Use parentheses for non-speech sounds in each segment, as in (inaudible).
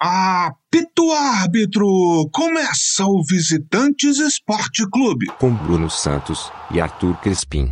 Apito árbitro! Começa o Visitantes Esporte Clube. Com Bruno Santos e Arthur Crespim.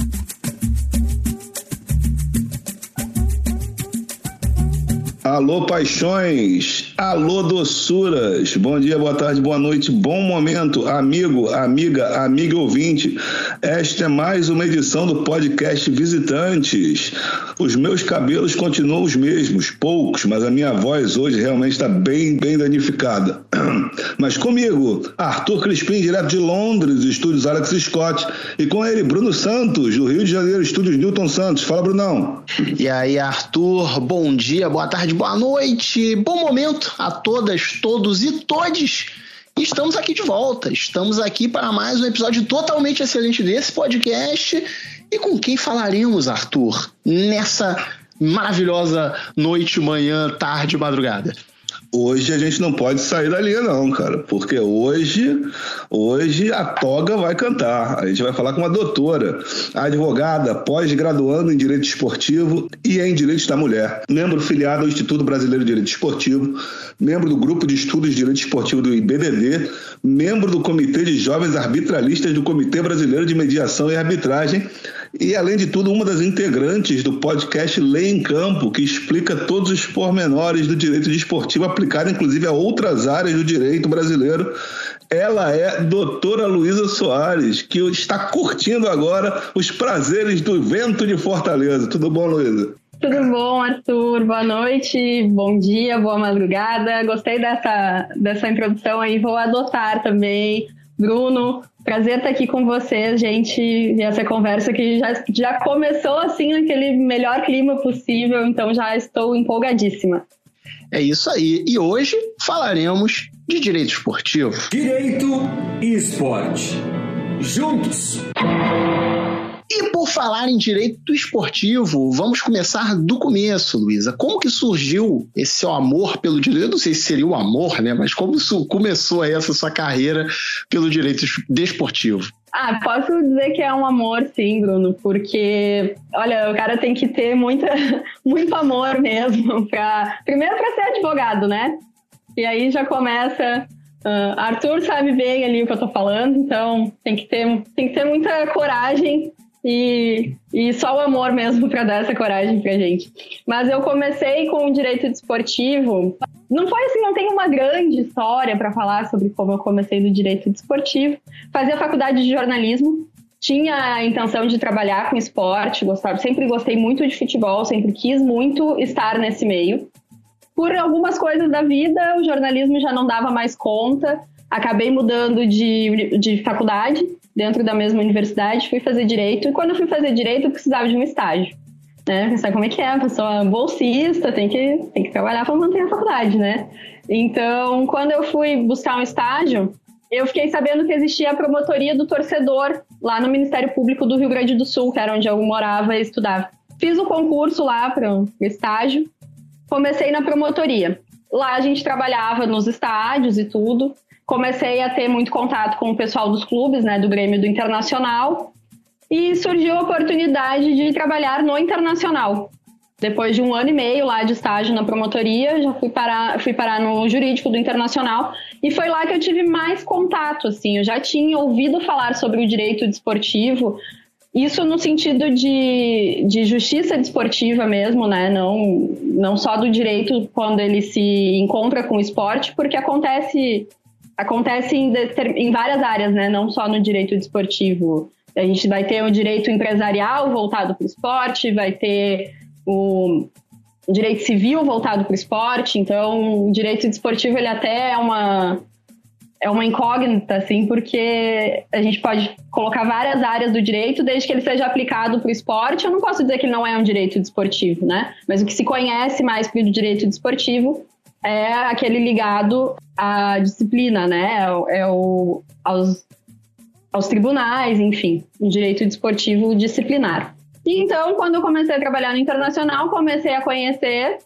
Alô, paixões! Alô, doçuras! Bom dia, boa tarde, boa noite, bom momento, amigo, amiga, amiga ouvinte. Esta é mais uma edição do podcast Visitantes. Os meus cabelos continuam os mesmos, poucos, mas a minha voz hoje realmente está bem, bem danificada. (clears throat) Mas comigo, Arthur Crispim, direto de Londres, estúdios Alex Scott, e com ele, Bruno Santos, do Rio de Janeiro, estúdios Newton Santos. Fala, Brunão. E aí, Arthur, bom dia, boa tarde, boa noite, bom momento a todas, todos e todes. Estamos aqui de volta, estamos aqui para mais um episódio totalmente excelente desse podcast. E com quem falaremos, Arthur, nessa maravilhosa noite, manhã, tarde, madrugada? Hoje a gente não pode sair da linha, não, cara, porque hoje, hoje a toga vai cantar. A gente vai falar com uma doutora, advogada, pós-graduando em Direito Esportivo e em Direitos da Mulher, membro filiado ao Instituto Brasileiro de Direito Esportivo, membro do Grupo de Estudos de Direito Esportivo do IBDD, membro do Comitê de Jovens Arbitralistas do Comitê Brasileiro de Mediação e Arbitragem e, além de tudo, uma das integrantes do podcast Lei em Campo, que explica todos os pormenores do direito desportivo aplicado, inclusive, a outras áreas do direito brasileiro. Ela é doutora Luísa Soares, que está curtindo agora os prazeres do vento de Fortaleza. Tudo bom, Luísa? Tudo bom, Arthur? Boa noite, bom dia, boa madrugada. Gostei dessa, dessa introdução aí, vou adotar também. Bruno, Prazer estar aqui com vocês, gente. E essa conversa que já, já começou assim naquele melhor clima possível, então já estou empolgadíssima. É isso aí. E hoje falaremos de direito esportivo. Direito e esporte. Juntos. E por falar em direito esportivo, vamos começar do começo, Luísa. Como que surgiu esse seu amor pelo direito? Eu não sei se seria o amor, né? Mas como começou essa sua carreira pelo direito desportivo? Ah, posso dizer que é um amor, sim, Bruno, porque, olha, o cara tem que ter muita, (laughs) muito amor mesmo (laughs) para, primeiro para ser advogado, né? E aí já começa Uh, Arthur sabe bem ali o que eu tô falando, então tem que ter, tem que ter muita coragem e, e só o amor mesmo (laughs) para dar essa coragem pra gente. Mas eu comecei com o direito desportivo. Não foi assim, não tem uma grande história para falar sobre como eu comecei no direito desportivo. Fazia faculdade de jornalismo, tinha a intenção de trabalhar com esporte, gostava, sempre gostei muito de futebol, sempre quis muito estar nesse meio. Por algumas coisas da vida, o jornalismo já não dava mais conta, acabei mudando de, de faculdade dentro da mesma universidade, fui fazer direito, e quando eu fui fazer direito, eu precisava de um estágio. Né? Sabe como é que é, a pessoa bolsista, tem que, tem que trabalhar para manter a faculdade, né? Então, quando eu fui buscar um estágio, eu fiquei sabendo que existia a promotoria do torcedor lá no Ministério Público do Rio Grande do Sul, que era onde eu morava e estudava. Fiz o concurso lá para o estágio, comecei na promotoria. Lá a gente trabalhava nos estádios e tudo comecei a ter muito contato com o pessoal dos clubes, né, do Grêmio do Internacional, e surgiu a oportunidade de trabalhar no Internacional. Depois de um ano e meio lá de estágio na promotoria, já fui parar, fui parar no jurídico do Internacional e foi lá que eu tive mais contato, assim, eu já tinha ouvido falar sobre o direito desportivo, isso no sentido de, de justiça desportiva mesmo, né? Não, não só do direito quando ele se encontra com o esporte, porque acontece acontece em, em várias áreas, né? Não só no direito desportivo. A gente vai ter o direito empresarial voltado para o esporte, vai ter o direito civil voltado para o esporte. Então, o direito desportivo ele até é uma é uma incógnita, assim, porque a gente pode colocar várias áreas do direito, desde que ele seja aplicado para o esporte. Eu não posso dizer que não é um direito desportivo, né? Mas o que se conhece mais para o direito desportivo é aquele ligado à disciplina, né? É, é o, aos, aos tribunais, enfim, o direito desportivo disciplinar. E então, quando eu comecei a trabalhar no internacional, comecei a conhecer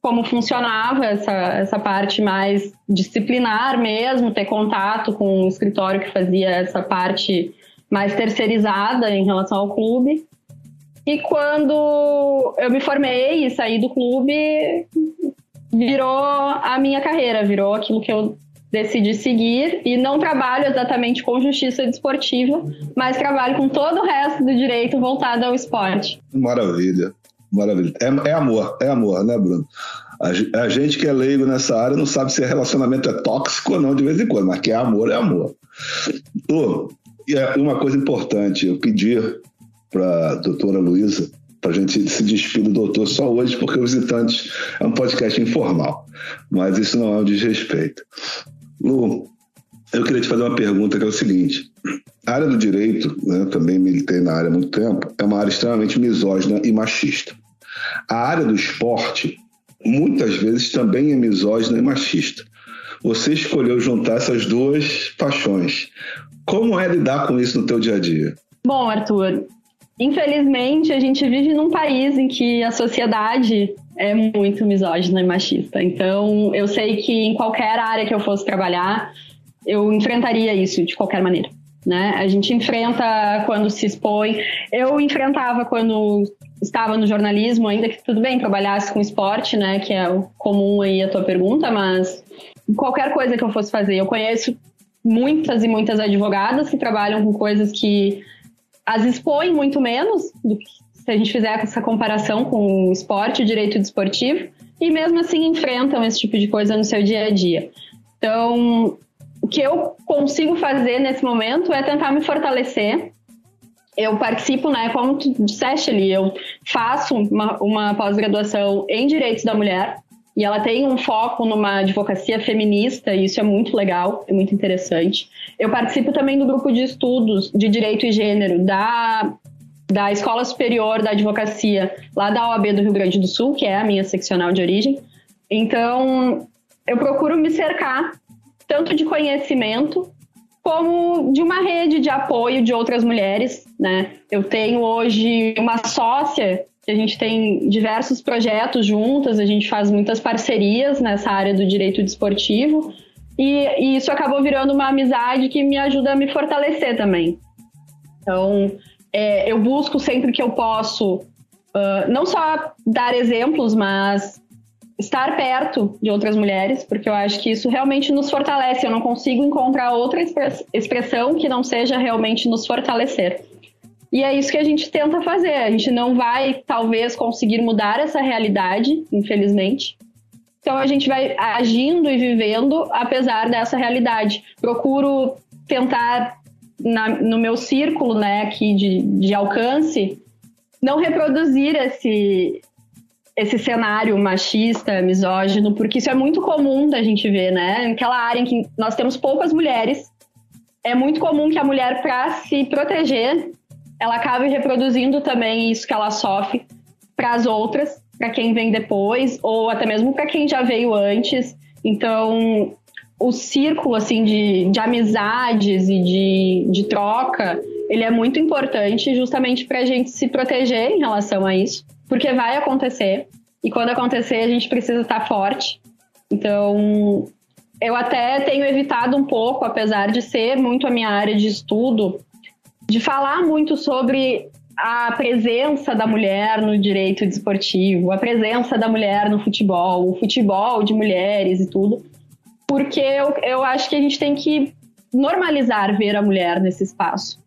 como funcionava essa, essa parte mais disciplinar mesmo, ter contato com um escritório que fazia essa parte mais terceirizada em relação ao clube. E quando eu me formei e saí do clube, virou a minha carreira, virou aquilo que eu decidi seguir e não trabalho exatamente com justiça desportiva, mas trabalho com todo o resto do direito voltado ao esporte. Maravilha, maravilha. É, é amor, é amor, né, Bruno? A, a, gente que é leigo nessa área não sabe se relacionamento é tóxico ou não de vez em quando, mas que é amor, é amor. Oh, e é uma coisa importante, eu pedi para a doutora Luísa para a gente se despedir do doutor só hoje, porque o Visitantes é um podcast informal. Mas isso não é um desrespeito. Lu, eu queria te fazer uma pergunta que é o seguinte. A área do direito, né, também militei na área há muito tempo, é uma área extremamente misógina e machista. A área do esporte, muitas vezes, também é misógina e machista. Você escolheu juntar essas duas paixões. Como é lidar com isso no teu dia a dia? Bom, Arthur, infelizmente a gente vive num país em que a sociedade é muito misógina e machista. Então, eu sei que em qualquer área que eu fosse trabalhar, eu enfrentaria isso de qualquer maneira. Né? A gente enfrenta quando se expõe. Eu enfrentava quando estava no jornalismo, ainda que tudo bem trabalhasse com esporte, né, que é o comum aí a tua pergunta, mas qualquer coisa que eu fosse fazer, eu conheço muitas e muitas advogadas que trabalham com coisas que as expõem muito menos do que se a gente fizer essa comparação com o esporte, o direito desportivo, e mesmo assim enfrentam esse tipo de coisa no seu dia a dia. Então, o que eu consigo fazer nesse momento é tentar me fortalecer. Eu participo, né, como tu disseste ali, eu faço uma, uma pós-graduação em direitos da mulher, e ela tem um foco numa advocacia feminista, e isso é muito legal, é muito interessante. Eu participo também do grupo de estudos de direito e gênero da da Escola Superior da Advocacia, lá da OAB do Rio Grande do Sul, que é a minha seccional de origem. Então, eu procuro me cercar tanto de conhecimento como de uma rede de apoio de outras mulheres, né? Eu tenho hoje uma sócia, a gente tem diversos projetos juntas, a gente faz muitas parcerias nessa área do direito desportivo, e, e isso acabou virando uma amizade que me ajuda a me fortalecer também. Então, é, eu busco sempre que eu posso, uh, não só dar exemplos, mas estar perto de outras mulheres, porque eu acho que isso realmente nos fortalece. Eu não consigo encontrar outra expressão que não seja realmente nos fortalecer. E é isso que a gente tenta fazer. A gente não vai, talvez, conseguir mudar essa realidade, infelizmente. Então a gente vai agindo e vivendo apesar dessa realidade. Procuro tentar na, no meu círculo, né, aqui de, de alcance, não reproduzir esse, esse cenário machista, misógino, porque isso é muito comum da gente ver, né? Aquela área em que nós temos poucas mulheres, é muito comum que a mulher, para se proteger, ela acabe reproduzindo também isso que ela sofre para as outras, para quem vem depois, ou até mesmo para quem já veio antes. Então, o círculo assim de, de amizades e de, de troca ele é muito importante justamente para a gente se proteger em relação a isso, porque vai acontecer e quando acontecer a gente precisa estar forte. Então eu até tenho evitado um pouco, apesar de ser muito a minha área de estudo, de falar muito sobre a presença da mulher no direito desportivo, a presença da mulher no futebol, o futebol de mulheres e tudo, porque eu, eu acho que a gente tem que normalizar ver a mulher nesse espaço.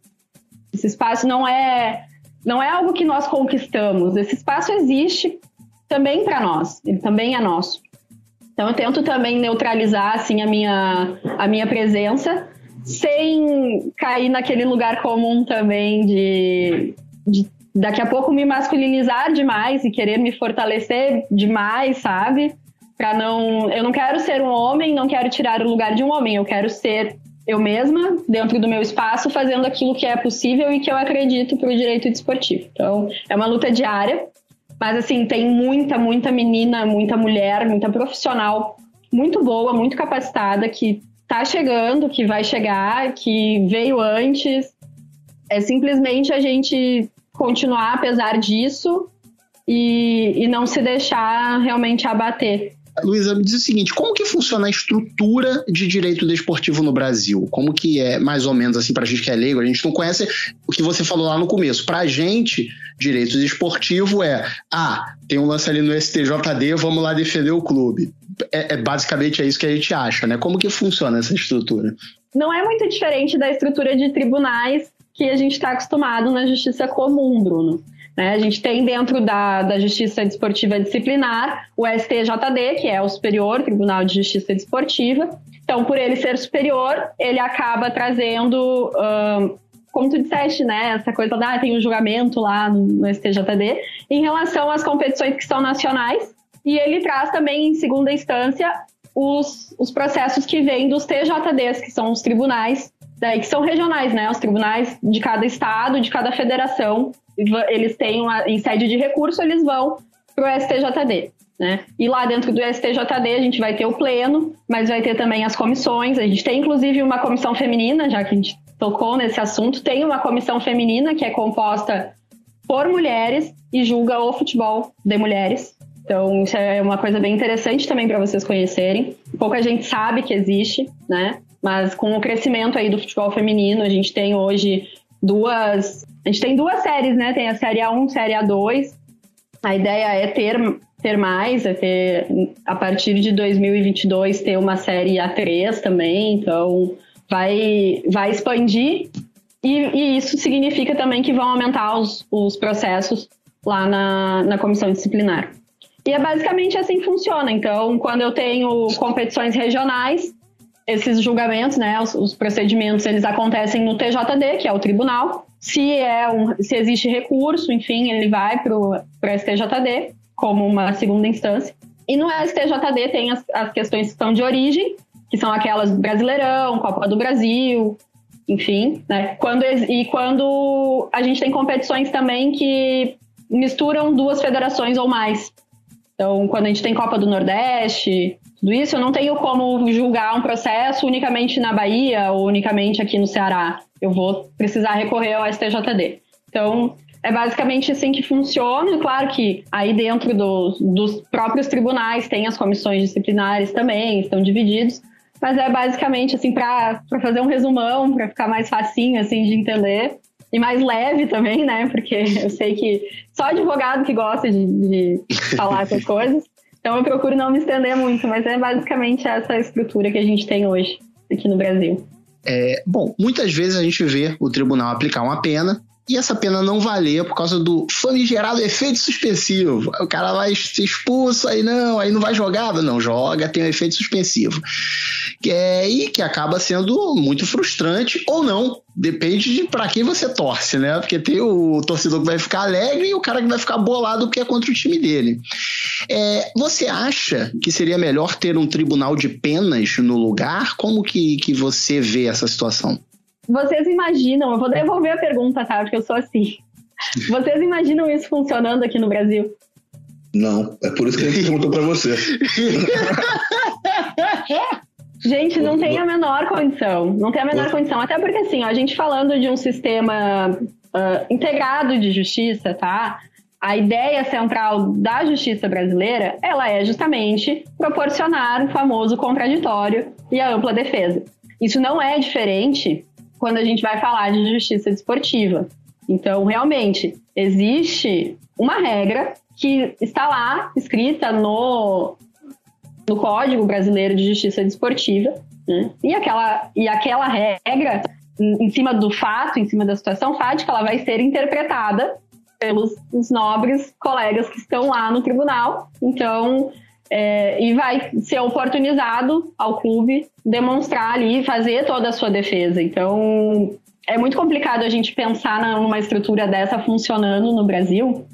Esse espaço não é não é algo que nós conquistamos. Esse espaço existe também para nós. Ele também é nosso. Então eu tento também neutralizar assim a minha a minha presença sem cair naquele lugar comum também de, de daqui a pouco me masculinizar demais e querer me fortalecer demais, sabe? para não, eu não quero ser um homem, não quero tirar o lugar de um homem, eu quero ser eu mesma dentro do meu espaço, fazendo aquilo que é possível e que eu acredito para o direito desportivo. Então, é uma luta diária, mas assim, tem muita, muita menina, muita mulher, muita profissional muito boa, muito capacitada que está chegando, que vai chegar, que veio antes. É simplesmente a gente continuar apesar disso e, e não se deixar realmente abater. Luísa, me diz o seguinte, como que funciona a estrutura de direito desportivo no Brasil? Como que é, mais ou menos assim, pra gente que é leigo, a gente não conhece o que você falou lá no começo. Pra gente, direito desportivo é, ah, tem um lance ali no STJD, vamos lá defender o clube. É, é basicamente é isso que a gente acha, né? Como que funciona essa estrutura? Não é muito diferente da estrutura de tribunais que a gente está acostumado na justiça comum, Bruno. Né? A gente tem dentro da, da Justiça Desportiva Disciplinar o STJD, que é o Superior Tribunal de Justiça Desportiva. Então, por ele ser superior, ele acaba trazendo, como tu disseste, né, essa coisa da ah, tem um julgamento lá no, no STJD, em relação às competições que são nacionais, e ele traz também, em segunda instância, os, os processos que vêm dos TJDs, que são os tribunais, daí, que são regionais, né? Os tribunais de cada estado, de cada federação, eles têm uma, em sede de recurso, eles vão para o STJD. Né? E lá dentro do STJD a gente vai ter o pleno, mas vai ter também as comissões. A gente tem inclusive uma comissão feminina, já que a gente tocou nesse assunto, tem uma comissão feminina que é composta por mulheres e julga o futebol de mulheres. Então, isso é uma coisa bem interessante também para vocês conhecerem. Pouca gente sabe que existe, né? Mas com o crescimento aí do futebol feminino, a gente tem hoje duas. A gente tem duas séries, né? Tem a série A1 e a série A2. A ideia é ter, ter mais, é ter, a partir de 2022, ter uma série A3 também. Então, vai, vai expandir. E, e isso significa também que vão aumentar os, os processos lá na, na comissão disciplinar. E é basicamente assim que funciona. Então, quando eu tenho competições regionais, esses julgamentos, né, os, os, procedimentos, eles acontecem no TJD, que é o tribunal. Se é um, se existe recurso, enfim, ele vai para o STJD como uma segunda instância. E no STJD tem as, as questões que são de origem, que são aquelas Brasileirão, Copa do Brasil, enfim, né? Quando, e quando a gente tem competições também que misturam duas federações ou mais. Então, quando a gente tem Copa do Nordeste, tudo isso, eu não tenho como julgar um processo unicamente na Bahia ou unicamente aqui no Ceará. Eu vou precisar recorrer ao STJD. Então, é basicamente assim que funciona. Claro que aí dentro do, dos próprios tribunais tem as comissões disciplinares também, estão divididos. Mas é basicamente assim, para fazer um resumão, para ficar mais facinho assim de entender e mais leve também, né? Porque eu sei que só advogado que gosta de, de falar essas coisas. Então eu procuro não me estender muito, mas é basicamente essa estrutura que a gente tem hoje aqui no Brasil. É, bom, muitas vezes a gente vê o tribunal aplicar uma pena e essa pena não valer por causa do famigerado efeito suspensivo. O cara vai ser expulso, aí não, aí não vai jogar, não joga, tem um efeito suspensivo. Que é, e que acaba sendo muito frustrante ou não. Depende de para quem você torce, né? Porque tem o torcedor que vai ficar alegre e o cara que vai ficar bolado porque é contra o time dele. É, você acha que seria melhor ter um tribunal de penas no lugar? Como que, que você vê essa situação? Vocês imaginam, eu vou devolver a pergunta, tá? Porque eu sou assim. Vocês imaginam isso funcionando aqui no Brasil? Não, é por isso que a gente perguntou para você. Gente, não tem a menor condição. Não tem a menor condição. Até porque, assim, ó, a gente falando de um sistema uh, integrado de justiça, tá? A ideia central da justiça brasileira, ela é justamente proporcionar o famoso contraditório e a ampla defesa. Isso não é diferente quando a gente vai falar de justiça desportiva. Então, realmente, existe uma regra que está lá escrita no, no Código Brasileiro de Justiça Desportiva, né? e, aquela, e aquela regra, em, cima do fato, em cima da situação fática, ela vai ser interpretada pelos nobres colegas que estão lá no tribunal. Então, é, e vai ser oportunizado ao clube demonstrar ali, fazer toda a sua defesa. Então, é muito complicado a gente pensar numa estrutura dessa funcionando no Brasil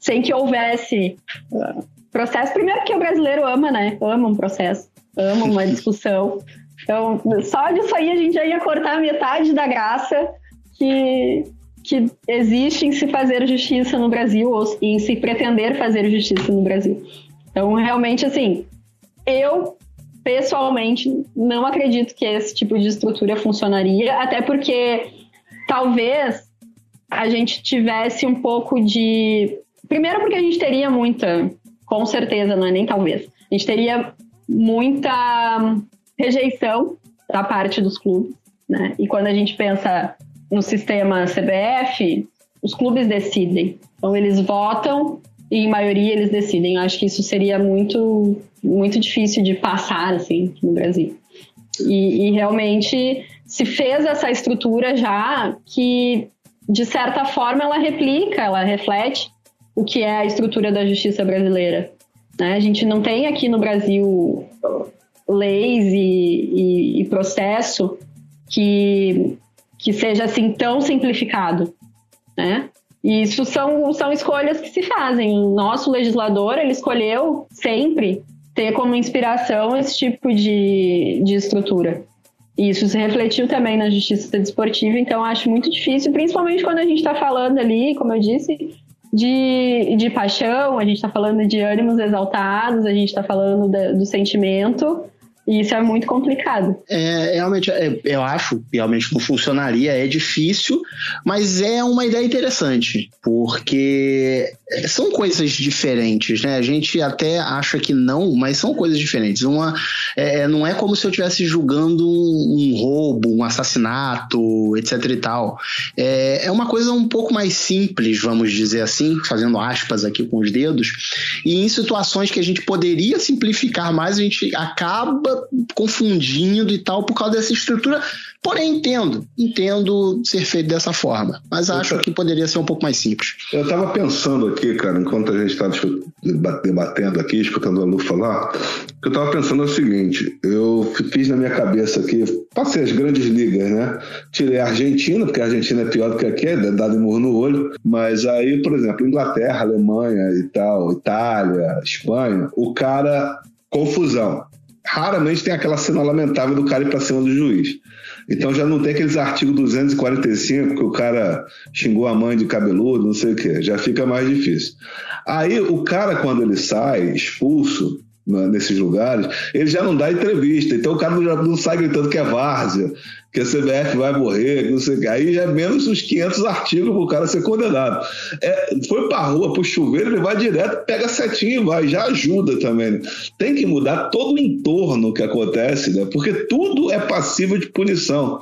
sem que houvesse uh, processo. Primeiro que o brasileiro ama, né? Ama um processo, ama uma (laughs) discussão. Então, só disso aí a gente já ia cortar metade da graça que, que existe em se fazer justiça no Brasil ou em se pretender fazer justiça no Brasil. Então, realmente, assim, eu pessoalmente não acredito que esse tipo de estrutura funcionaria, até porque talvez a gente tivesse um pouco de. Primeiro, porque a gente teria muita, com certeza, não é nem talvez, a gente teria muita rejeição da parte dos clubes, né? E quando a gente pensa no sistema CBF, os clubes decidem. Então, eles votam e em maioria eles decidem. Eu acho que isso seria muito, muito difícil de passar assim no Brasil. E, e realmente se fez essa estrutura já que de certa forma ela replica, ela reflete o que é a estrutura da justiça brasileira. Né? A gente não tem aqui no Brasil leis e, e, e processo que, que seja assim tão simplificado, né? Isso são, são escolhas que se fazem. Nosso legislador, ele escolheu sempre ter como inspiração esse tipo de, de estrutura. E isso se refletiu também na justiça desportiva, então acho muito difícil, principalmente quando a gente está falando ali, como eu disse, de, de paixão, a gente está falando de ânimos exaltados, a gente está falando do sentimento. E isso é muito complicado. É, realmente, é, eu acho realmente não funcionaria, é difícil, mas é uma ideia interessante, porque são coisas diferentes, né? A gente até acha que não, mas são coisas diferentes. Uma, é, não é como se eu estivesse julgando um, um, roubo, um assassinato, etc e tal. É, é uma coisa um pouco mais simples, vamos dizer assim, fazendo aspas aqui com os dedos, e em situações que a gente poderia simplificar mais, a gente acaba confundindo e tal por causa dessa estrutura. Porém, entendo, entendo ser feito dessa forma, mas acho que poderia ser um pouco mais simples. Eu estava pensando aqui, cara, enquanto a gente estava debatendo aqui, escutando a Lu falar, eu estava pensando o seguinte: eu fiz na minha cabeça aqui, passei as grandes ligas, né? Tirei a Argentina, porque a Argentina é pior do que aqui, é dado murro no olho, mas aí, por exemplo, Inglaterra, Alemanha e tal, Itália, Espanha, o cara, confusão raramente tem aquela cena lamentável do cara ir para cima do juiz. Então já não tem aqueles artigos 245 que o cara xingou a mãe de cabeludo, não sei o quê. Já fica mais difícil. Aí o cara, quando ele sai expulso, nesses lugares, ele já não dá entrevista. Então o cara já não sai gritando que é várzea, que a CBF vai morrer, que não sei o que. Aí já é menos uns 500 artigos para o cara ser condenado. É, foi para a rua, para o chuveiro, ele vai direto, pega setinho e vai, já ajuda também. Né? Tem que mudar todo o entorno que acontece, né? porque tudo é passível de punição.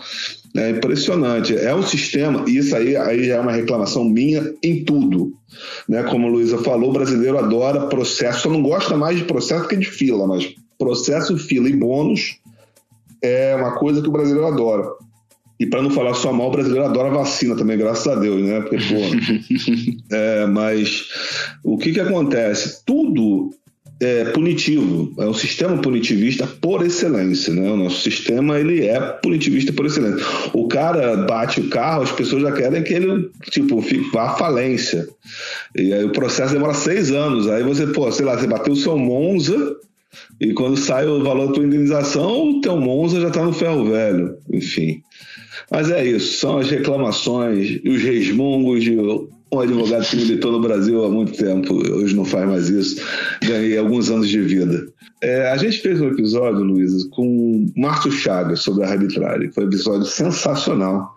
É impressionante. É um sistema, e isso aí, aí é uma reclamação minha em tudo. Né? Como a Luísa falou, o brasileiro adora processo, só não gosta mais de processo que de fila, mas processo, fila e bônus é uma coisa que o brasileiro adora. E para não falar só mal, o brasileiro adora vacina também, graças a Deus, né? Porque, pô, (laughs) é, mas o que que acontece? Tudo é punitivo, é um sistema punitivista por excelência, né? O nosso sistema ele é punitivista por excelência. O cara bate o carro, as pessoas já querem que ele tipo vá à falência. E aí o processo demora seis anos. Aí você, pô, sei lá, você bateu o seu Monza e quando sai o valor da tua indenização, o teu Monza já está no ferro velho. Enfim. Mas é isso, são as reclamações e os resmungos de um advogado que militou no Brasil há muito tempo, hoje não faz mais isso, ganhei alguns anos de vida. É, a gente fez um episódio, Luísa, com Márcio Chagas sobre a arbitragem. Foi um episódio sensacional.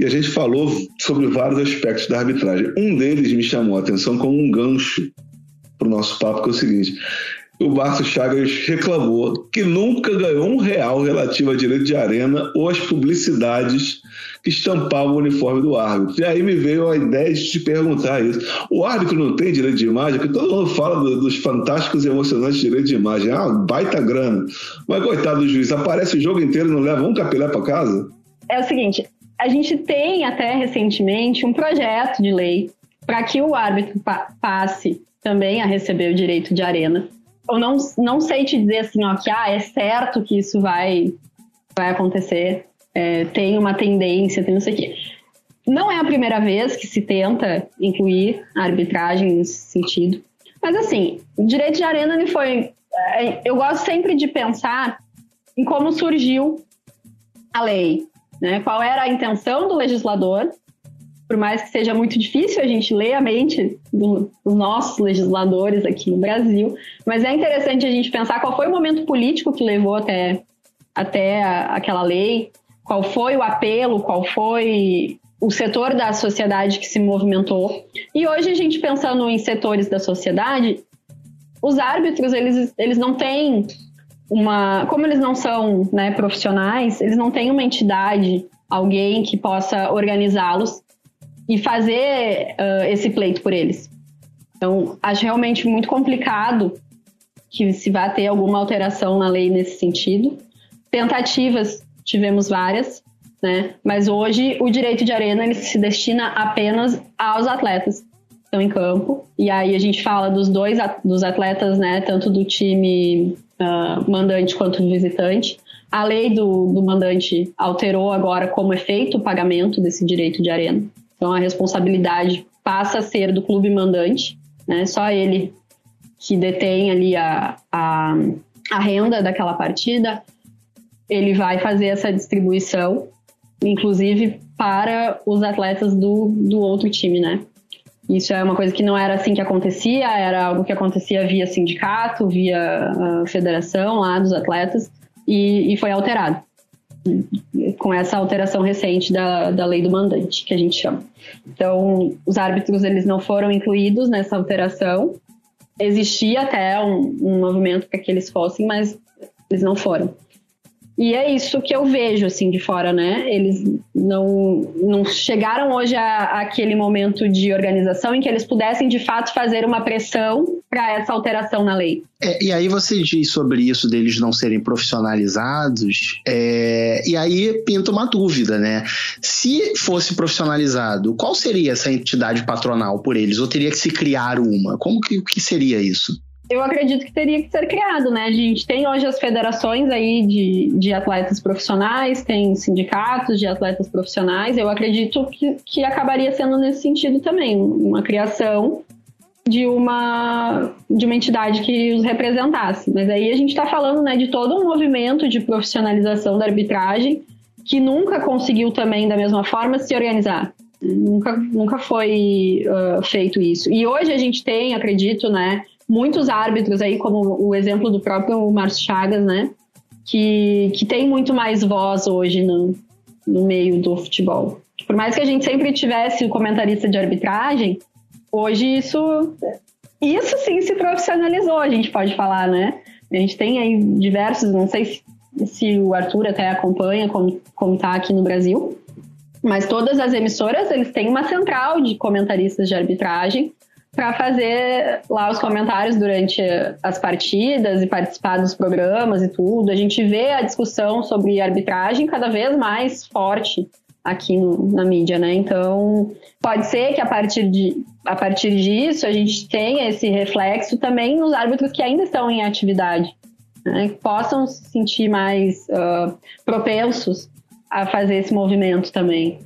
E a gente falou sobre vários aspectos da arbitragem. Um deles me chamou a atenção como um gancho para o nosso papo, que é o seguinte: o Márcio Chagas reclamou que nunca ganhou um real relativo a direito de arena ou às publicidades que estampavam o uniforme do árbitro. E aí me veio a ideia de te perguntar isso. O árbitro não tem direito de imagem? Porque todo mundo fala do, dos fantásticos e emocionantes direitos de imagem. Ah, baita grana. Mas coitado do juiz, aparece o jogo inteiro e não leva um capilé para casa? É o seguinte, a gente tem até recentemente um projeto de lei para que o árbitro pa passe também a receber o direito de arena eu não, não sei te dizer assim, ó, que ah, é certo que isso vai, vai acontecer, é, tem uma tendência, tem não sei o quê. Não é a primeira vez que se tenta incluir a arbitragem nesse sentido. Mas assim, direito de arena ele foi. É, eu gosto sempre de pensar em como surgiu a lei, né? Qual era a intenção do legislador por mais que seja muito difícil a gente ler a mente do, dos nossos legisladores aqui no Brasil, mas é interessante a gente pensar qual foi o momento político que levou até, até a, aquela lei, qual foi o apelo, qual foi o setor da sociedade que se movimentou. E hoje a gente pensando em setores da sociedade, os árbitros, eles, eles não têm uma... Como eles não são né, profissionais, eles não têm uma entidade, alguém que possa organizá-los e fazer uh, esse pleito por eles. Então, acho realmente muito complicado que se vá ter alguma alteração na lei nesse sentido. Tentativas tivemos várias, né? Mas hoje o direito de arena ele se destina apenas aos atletas que estão em campo. E aí a gente fala dos dois dos atletas, né? Tanto do time uh, mandante quanto do visitante. A lei do, do mandante alterou agora como é feito o pagamento desse direito de arena. Então a responsabilidade passa a ser do clube mandante, né? Só ele que detém ali a, a, a renda daquela partida, ele vai fazer essa distribuição, inclusive para os atletas do, do outro time, né? Isso é uma coisa que não era assim que acontecia, era algo que acontecia via sindicato, via uh, federação lá dos atletas, e, e, foi alterado. Com essa alteração recente da, da lei do mandante, que a gente chama. Então, os árbitros eles não foram incluídos nessa alteração. Existia até um, um movimento para que eles fossem, mas eles não foram. E é isso que eu vejo, assim, de fora, né? Eles não, não chegaram hoje a, aquele momento de organização em que eles pudessem, de fato, fazer uma pressão para essa alteração na lei. É, e aí você diz sobre isso deles não serem profissionalizados, é, e aí pinta uma dúvida, né? Se fosse profissionalizado, qual seria essa entidade patronal por eles? Ou teria que se criar uma? Como que, que seria isso? Eu acredito que teria que ser criado, né? A gente tem hoje as federações aí de, de atletas profissionais, tem sindicatos de atletas profissionais. Eu acredito que, que acabaria sendo nesse sentido também, uma criação de uma, de uma entidade que os representasse. Mas aí a gente está falando né, de todo um movimento de profissionalização da arbitragem que nunca conseguiu também, da mesma forma, se organizar. Nunca, nunca foi uh, feito isso. E hoje a gente tem, acredito, né, muitos árbitros aí, como o exemplo do próprio Márcio Chagas, né? Que, que tem muito mais voz hoje no, no meio do futebol. Por mais que a gente sempre tivesse o comentarista de arbitragem, hoje isso, isso sim se profissionalizou, a gente pode falar, né? A gente tem aí diversos, não sei se, se o Arthur até acompanha como, como tá aqui no Brasil, mas todas as emissoras, eles têm uma central de comentaristas de arbitragem para fazer lá os comentários durante as partidas e participar dos programas e tudo. A gente vê a discussão sobre arbitragem cada vez mais forte aqui no, na mídia, né? Então, pode ser que a partir, de, a partir disso a gente tenha esse reflexo também nos árbitros que ainda estão em atividade, né? que possam se sentir mais uh, propensos a fazer esse movimento também.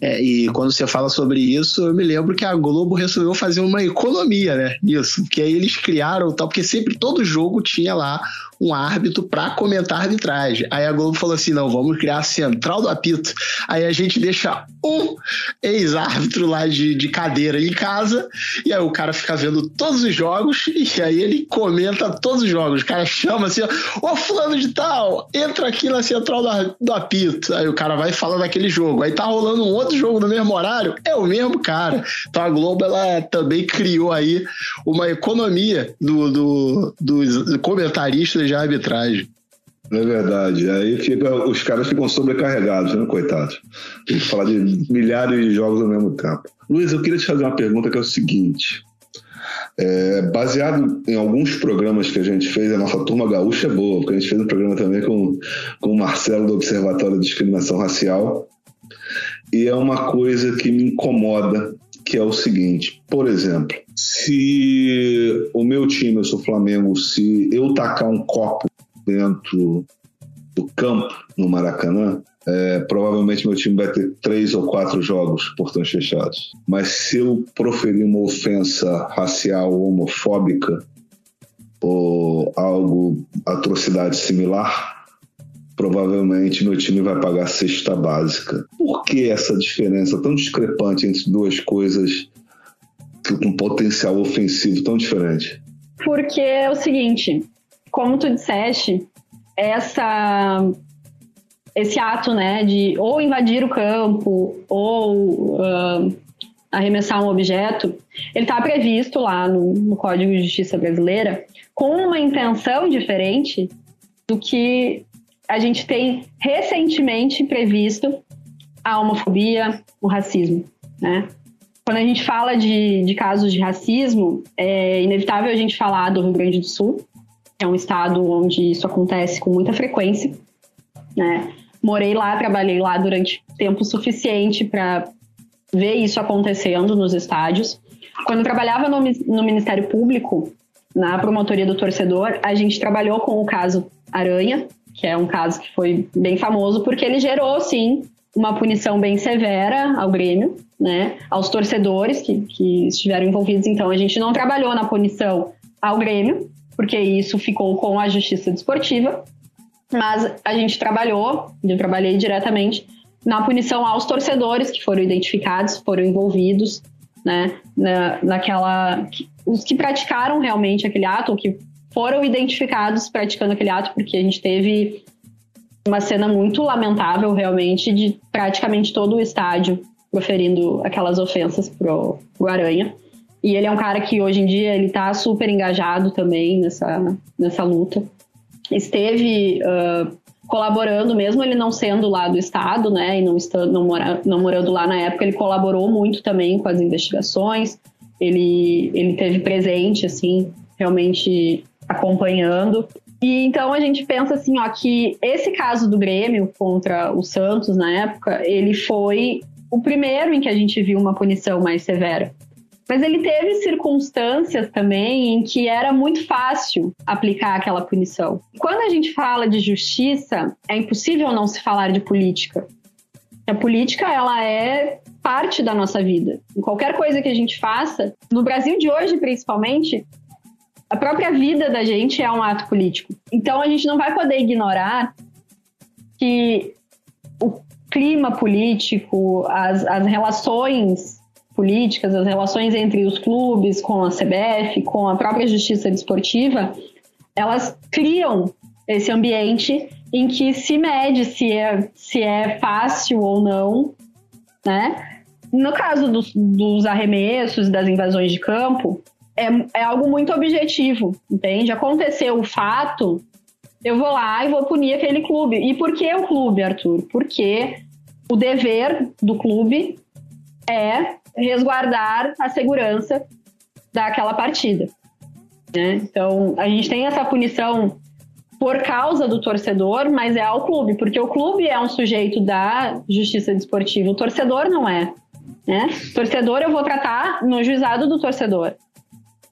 É, e quando você fala sobre isso, eu me lembro que a Globo resolveu fazer uma economia, né? Nisso. Que aí eles criaram tal, porque sempre todo jogo tinha lá um árbitro para comentar a arbitragem. Aí a Globo falou assim: não, vamos criar a central do apito. Aí a gente deixa um ex-árbitro lá de, de cadeira em casa, e aí o cara fica vendo todos os jogos, e aí ele comenta todos os jogos. O cara chama assim: ô fulano de tal, entra aqui na central do, do apito. Aí o cara vai falando daquele jogo. Aí tá rolando um outro jogo no mesmo horário, é o mesmo cara. Então a Globo ela também criou aí uma economia do, do, dos comentaristas de arbitragem. É verdade. Aí fica, os caras ficam sobrecarregados, né, coitados? Tem que falar de milhares de jogos ao mesmo tempo. Luiz, eu queria te fazer uma pergunta que é o seguinte. É, baseado em alguns programas que a gente fez, a nossa turma gaúcha é boa, porque a gente fez um programa também com, com o Marcelo do Observatório de Discriminação Racial. E é uma coisa que me incomoda, que é o seguinte: por exemplo, se o meu time, eu sou Flamengo, se eu tacar um copo dentro do campo no Maracanã, é, provavelmente meu time vai ter três ou quatro jogos portões fechados. Mas se eu proferir uma ofensa racial homofóbica ou algo, atrocidade similar, provavelmente meu time vai pagar cesta básica. Por que essa diferença tão discrepante entre duas coisas com potencial ofensivo tão diferente? Porque é o seguinte, como tu disseste, essa esse ato, né, de ou invadir o campo ou uh, arremessar um objeto, ele está previsto lá no, no, Código de Justiça Brasileira com uma intenção diferente do que a gente tem recentemente previsto a homofobia, o racismo, né? quando a gente fala de, de casos de racismo, é inevitável a gente falar do Rio Grande do Sul, que é um estado onde isso acontece com muita frequência. Né? Morei lá, trabalhei lá durante tempo suficiente para ver isso acontecendo nos estádios. Quando trabalhava no, no Ministério Público, na promotoria do torcedor, a gente trabalhou com o caso Aranha, que é um caso que foi bem famoso, porque ele gerou, sim, uma punição bem severa ao Grêmio, né, aos torcedores que, que estiveram envolvidos. Então, a gente não trabalhou na punição ao Grêmio, porque isso ficou com a Justiça Desportiva, mas a gente trabalhou, eu trabalhei diretamente na punição aos torcedores que foram identificados, foram envolvidos, né, na, naquela os que praticaram realmente aquele ato, ou que foram identificados praticando aquele ato, porque a gente teve uma cena muito lamentável, realmente, de praticamente todo o estádio proferindo aquelas ofensas pro, pro Aranha. E ele é um cara que hoje em dia ele tá super engajado também nessa, nessa luta. Esteve uh, colaborando, mesmo ele não sendo lá do Estado, né, e não, estando, não, mora, não morando lá na época, ele colaborou muito também com as investigações. Ele, ele teve presente, assim, realmente acompanhando. E então a gente pensa assim, ó, que esse caso do Grêmio contra o Santos na época, ele foi o primeiro em que a gente viu uma punição mais severa. Mas ele teve circunstâncias também em que era muito fácil aplicar aquela punição. Quando a gente fala de justiça, é impossível não se falar de política. A política ela é parte da nossa vida. Em qualquer coisa que a gente faça, no Brasil de hoje principalmente, a própria vida da gente é um ato político. Então a gente não vai poder ignorar que o clima político, as, as relações políticas, as relações entre os clubes, com a CBF, com a própria justiça desportiva, elas criam esse ambiente em que se mede se é, se é fácil ou não, né? No caso dos, dos arremessos, das invasões de campo, é, é algo muito objetivo, entende? Aconteceu o fato, eu vou lá e vou punir aquele clube. E por que o clube, Arthur? Porque o dever do clube é resguardar a segurança daquela partida. Né? Então, a gente tem essa punição por causa do torcedor, mas é ao clube, porque o clube é um sujeito da justiça desportiva, o torcedor não é. Né? Torcedor eu vou tratar no juizado do torcedor.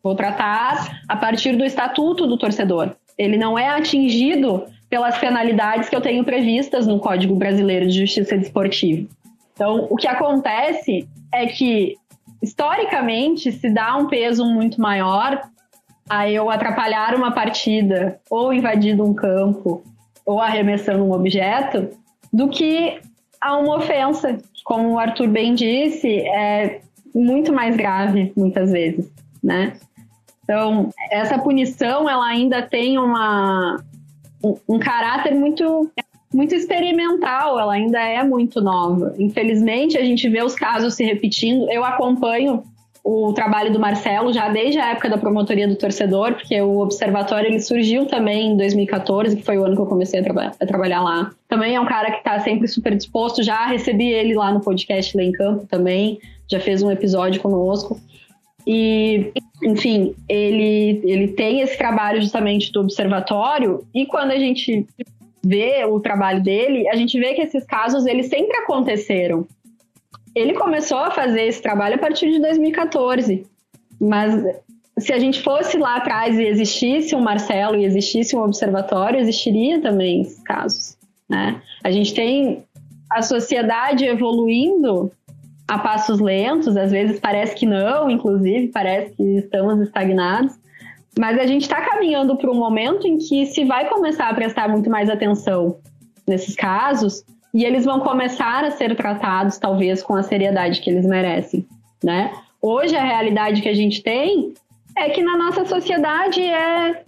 Vou tratar a partir do estatuto do torcedor. Ele não é atingido pelas penalidades que eu tenho previstas no Código Brasileiro de Justiça Desportiva. Então, o que acontece é que, historicamente, se dá um peso muito maior a eu atrapalhar uma partida, ou invadindo um campo, ou arremessando um objeto, do que a uma ofensa, como o Arthur bem disse, é muito mais grave, muitas vezes, né? Então, essa punição, ela ainda tem uma, um, um caráter muito muito experimental, ela ainda é muito nova. Infelizmente, a gente vê os casos se repetindo. Eu acompanho o trabalho do Marcelo já desde a época da promotoria do torcedor, porque o observatório ele surgiu também em 2014, que foi o ano que eu comecei a, traba a trabalhar lá. Também é um cara que está sempre super disposto. Já recebi ele lá no podcast lá em campo também, já fez um episódio conosco. E, enfim, ele, ele tem esse trabalho justamente do observatório, e quando a gente vê o trabalho dele, a gente vê que esses casos eles sempre aconteceram. Ele começou a fazer esse trabalho a partir de 2014, mas se a gente fosse lá atrás e existisse um Marcelo e existisse um observatório, existiria também esses casos. Né? A gente tem a sociedade evoluindo a passos lentos, às vezes parece que não, inclusive, parece que estamos estagnados. Mas a gente está caminhando para um momento em que se vai começar a prestar muito mais atenção nesses casos e eles vão começar a ser tratados, talvez, com a seriedade que eles merecem, né? Hoje, a realidade que a gente tem é que na nossa sociedade é,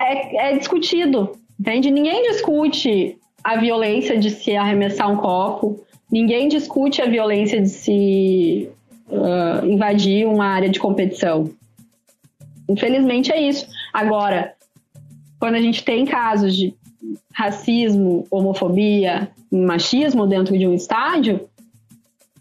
é, é discutido, entende? Ninguém discute a violência de se arremessar um copo, ninguém discute a violência de se uh, invadir uma área de competição. Infelizmente é isso. Agora, quando a gente tem casos de racismo, homofobia, machismo dentro de um estádio,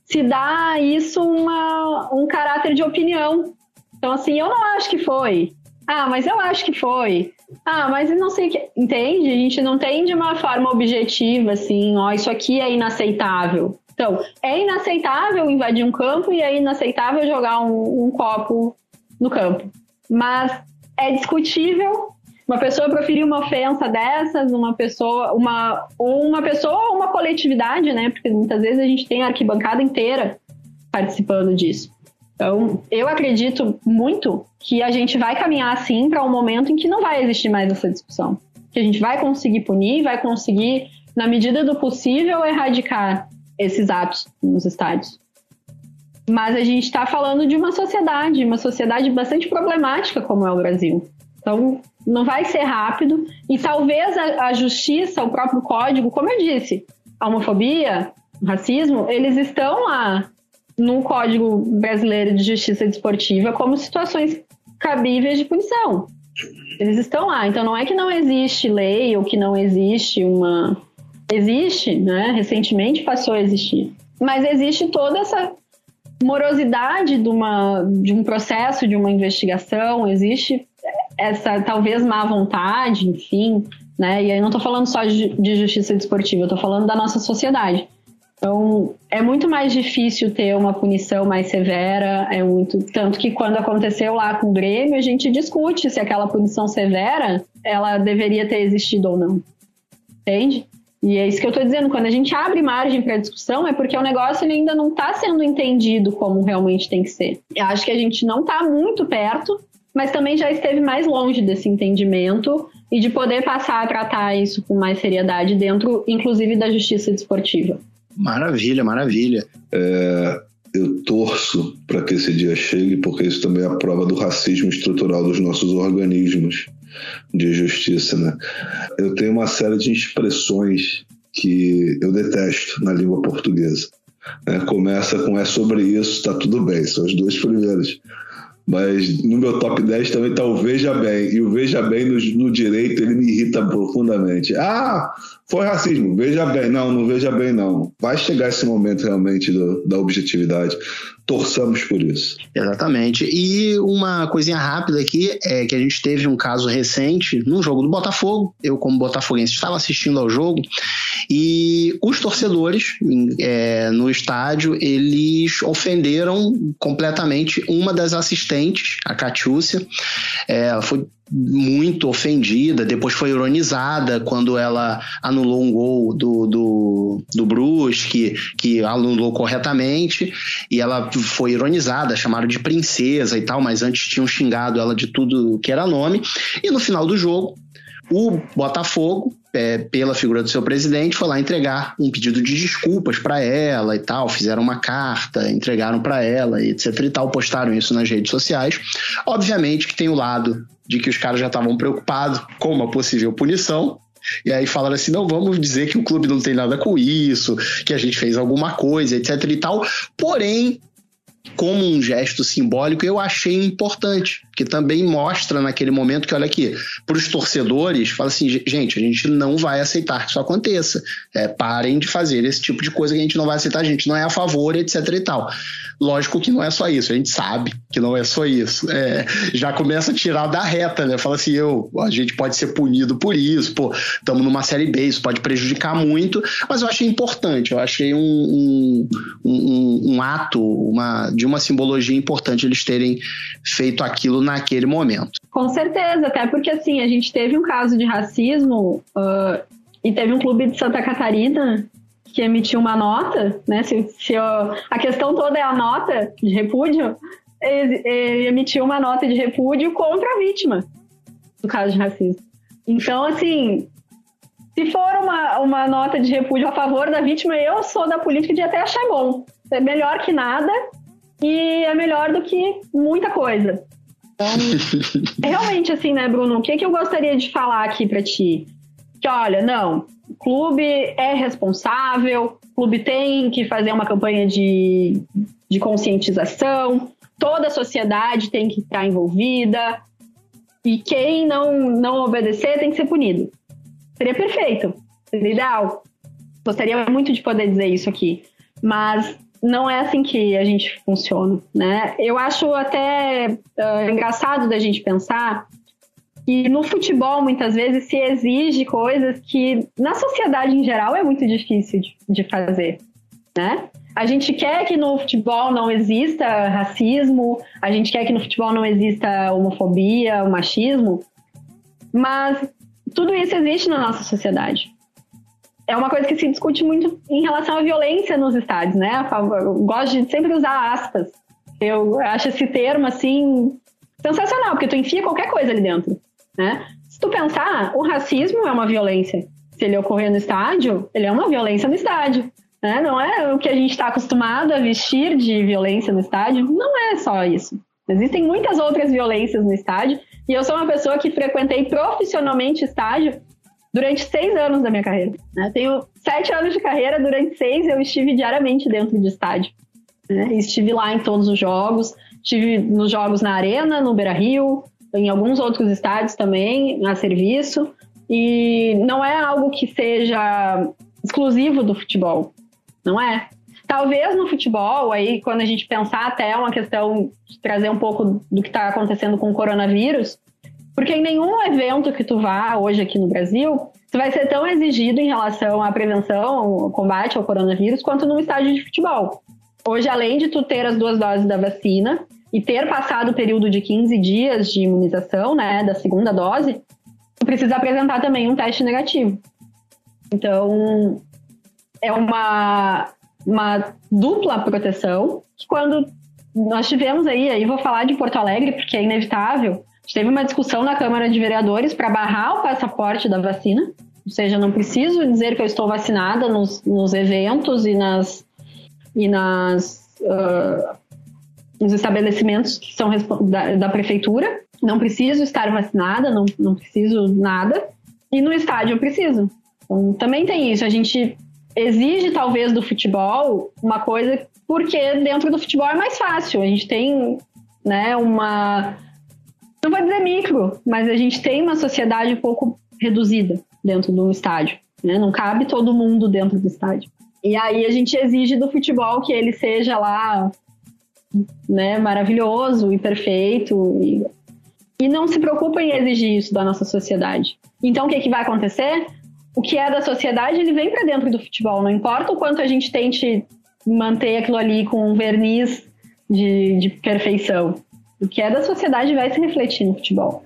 se dá a isso uma, um caráter de opinião. Então, assim, eu não acho que foi. Ah, mas eu acho que foi. Ah, mas não sei que. Entende? A gente não tem de uma forma objetiva, assim, ó, isso aqui é inaceitável. Então, é inaceitável invadir um campo e é inaceitável jogar um, um copo no campo. Mas é discutível uma pessoa proferir uma ofensa dessas, uma pessoa, uma, uma pessoa ou uma coletividade, né? Porque muitas vezes a gente tem a arquibancada inteira participando disso. Então, eu acredito muito que a gente vai caminhar assim para um momento em que não vai existir mais essa discussão. Que a gente vai conseguir punir, vai conseguir, na medida do possível, erradicar esses atos nos estádios. Mas a gente está falando de uma sociedade, uma sociedade bastante problemática como é o Brasil. Então, não vai ser rápido e talvez a, a justiça, o próprio código, como eu disse, a homofobia, o racismo, eles estão lá no Código Brasileiro de Justiça Desportiva como situações cabíveis de punição. Eles estão lá. Então não é que não existe lei ou que não existe uma. Existe, né? Recentemente passou a existir. Mas existe toda essa morosidade de, uma, de um processo, de uma investigação, existe essa talvez má vontade, enfim, né? E aí não estou falando só de, de justiça desportiva, eu estou falando da nossa sociedade. Então, é muito mais difícil ter uma punição mais severa, é muito tanto que quando aconteceu lá com o Grêmio, a gente discute se aquela punição severa, ela deveria ter existido ou não. Entende? E é isso que eu estou dizendo, quando a gente abre margem para discussão, é porque o negócio ainda não está sendo entendido como realmente tem que ser. Eu acho que a gente não está muito perto, mas também já esteve mais longe desse entendimento e de poder passar a tratar isso com mais seriedade dentro, inclusive, da justiça desportiva. Maravilha, maravilha. É, eu torço para que esse dia chegue, porque isso também é a prova do racismo estrutural dos nossos organismos de justiça. Né? Eu tenho uma série de expressões que eu detesto na língua portuguesa. É, começa com é sobre isso, tá tudo bem, são as duas primeiras. Mas no meu top 10 também está o Veja Bem. E o Veja Bem no, no, direito ele me irrita profundamente. Ah, foi racismo. Veja bem. Não, não veja bem, não. Vai chegar esse momento realmente do, da objetividade. Torçamos por isso. Exatamente. E uma coisinha rápida aqui é que a gente teve um caso recente num jogo do Botafogo. Eu, como botafoguense, estava assistindo ao jogo e os torcedores é, no estádio eles ofenderam completamente uma das assistentes, a Catiúcia. É, foi muito ofendida, depois foi ironizada quando ela anulou um gol do, do, do Brusque, que anulou corretamente, e ela foi ironizada, chamaram de princesa e tal, mas antes tinham xingado ela de tudo que era nome, e no final do jogo, o Botafogo é, pela figura do seu presidente, foi lá entregar um pedido de desculpas para ela e tal, fizeram uma carta, entregaram para ela, etc e tal, postaram isso nas redes sociais. Obviamente que tem o lado de que os caras já estavam preocupados com uma possível punição, e aí falaram assim: não, vamos dizer que o clube não tem nada com isso, que a gente fez alguma coisa, etc e tal. Porém, como um gesto simbólico, eu achei importante, que também mostra naquele momento que, olha aqui, para os torcedores, fala assim, gente, a gente não vai aceitar que isso aconteça. É, parem de fazer esse tipo de coisa que a gente não vai aceitar, a gente não é a favor, etc e tal. Lógico que não é só isso, a gente sabe que não é só isso. É, já começa a tirar da reta, né? Fala assim, eu, a gente pode ser punido por isso, pô, estamos numa série B, isso pode prejudicar muito, mas eu achei importante, eu achei um, um, um, um ato, uma de uma simbologia importante eles terem feito aquilo naquele momento. Com certeza, até porque assim, a gente teve um caso de racismo uh, e teve um clube de Santa Catarina que emitiu uma nota, né? Se, se a questão toda é a nota de repúdio, ele, ele emitiu uma nota de repúdio contra a vítima do caso de racismo. Então, assim, se for uma, uma nota de repúdio a favor da vítima, eu sou da política de até achar bom. É melhor que nada, e é melhor do que muita coisa. Então, (laughs) realmente, assim, né, Bruno? O que, que eu gostaria de falar aqui para ti? Que, olha, não, o clube é responsável, o clube tem que fazer uma campanha de, de conscientização, toda a sociedade tem que estar envolvida, e quem não, não obedecer tem que ser punido. Seria perfeito, seria ideal. Gostaria muito de poder dizer isso aqui. Mas não é assim que a gente funciona, né? Eu acho até uh, engraçado da gente pensar que no futebol muitas vezes se exige coisas que na sociedade em geral é muito difícil de, de fazer, né? A gente quer que no futebol não exista racismo, a gente quer que no futebol não exista homofobia, machismo, mas tudo isso existe na nossa sociedade é uma coisa que se discute muito em relação à violência nos estádios, né? Eu gosto de sempre usar aspas. Eu acho esse termo, assim, sensacional, porque tu enfia qualquer coisa ali dentro, né? Se tu pensar, o racismo é uma violência. Se ele ocorrer no estádio, ele é uma violência no estádio. Né? Não é o que a gente está acostumado a vestir de violência no estádio. Não é só isso. Existem muitas outras violências no estádio. E eu sou uma pessoa que frequentei profissionalmente estádio durante seis anos da minha carreira. Né? Tenho sete anos de carreira, durante seis eu estive diariamente dentro de estádio. Né? Estive lá em todos os jogos, estive nos jogos na Arena, no Beira Rio, em alguns outros estádios também, a serviço. E não é algo que seja exclusivo do futebol. Não é. Talvez no futebol, aí, quando a gente pensar até uma questão de trazer um pouco do que está acontecendo com o coronavírus, porque em nenhum evento que tu vá hoje aqui no Brasil, tu vai ser tão exigido em relação à prevenção, ao combate ao coronavírus, quanto num estádio de futebol. Hoje, além de tu ter as duas doses da vacina e ter passado o período de 15 dias de imunização, né, da segunda dose, tu precisa apresentar também um teste negativo. Então, é uma, uma dupla proteção que quando nós tivemos aí, aí vou falar de Porto Alegre porque é inevitável, teve uma discussão na Câmara de Vereadores para barrar o passaporte da vacina, ou seja, não preciso dizer que eu estou vacinada nos, nos eventos e nas, e nas uh, nos estabelecimentos que são da, da, prefeitura. Não preciso estar vacinada, não, não preciso nada. E no estádio eu preciso. Então, também tem isso. A gente exige, talvez, do futebol uma coisa, porque dentro do futebol é mais fácil. A gente tem né, uma não vou dizer micro, mas a gente tem uma sociedade um pouco reduzida dentro do estádio. Né? Não cabe todo mundo dentro do estádio. E aí a gente exige do futebol que ele seja lá né, maravilhoso e perfeito. E, e não se preocupa em exigir isso da nossa sociedade. Então o que, que vai acontecer? O que é da sociedade, ele vem para dentro do futebol. Não importa o quanto a gente tente manter aquilo ali com um verniz de, de perfeição o que é da sociedade vai se refletir no futebol.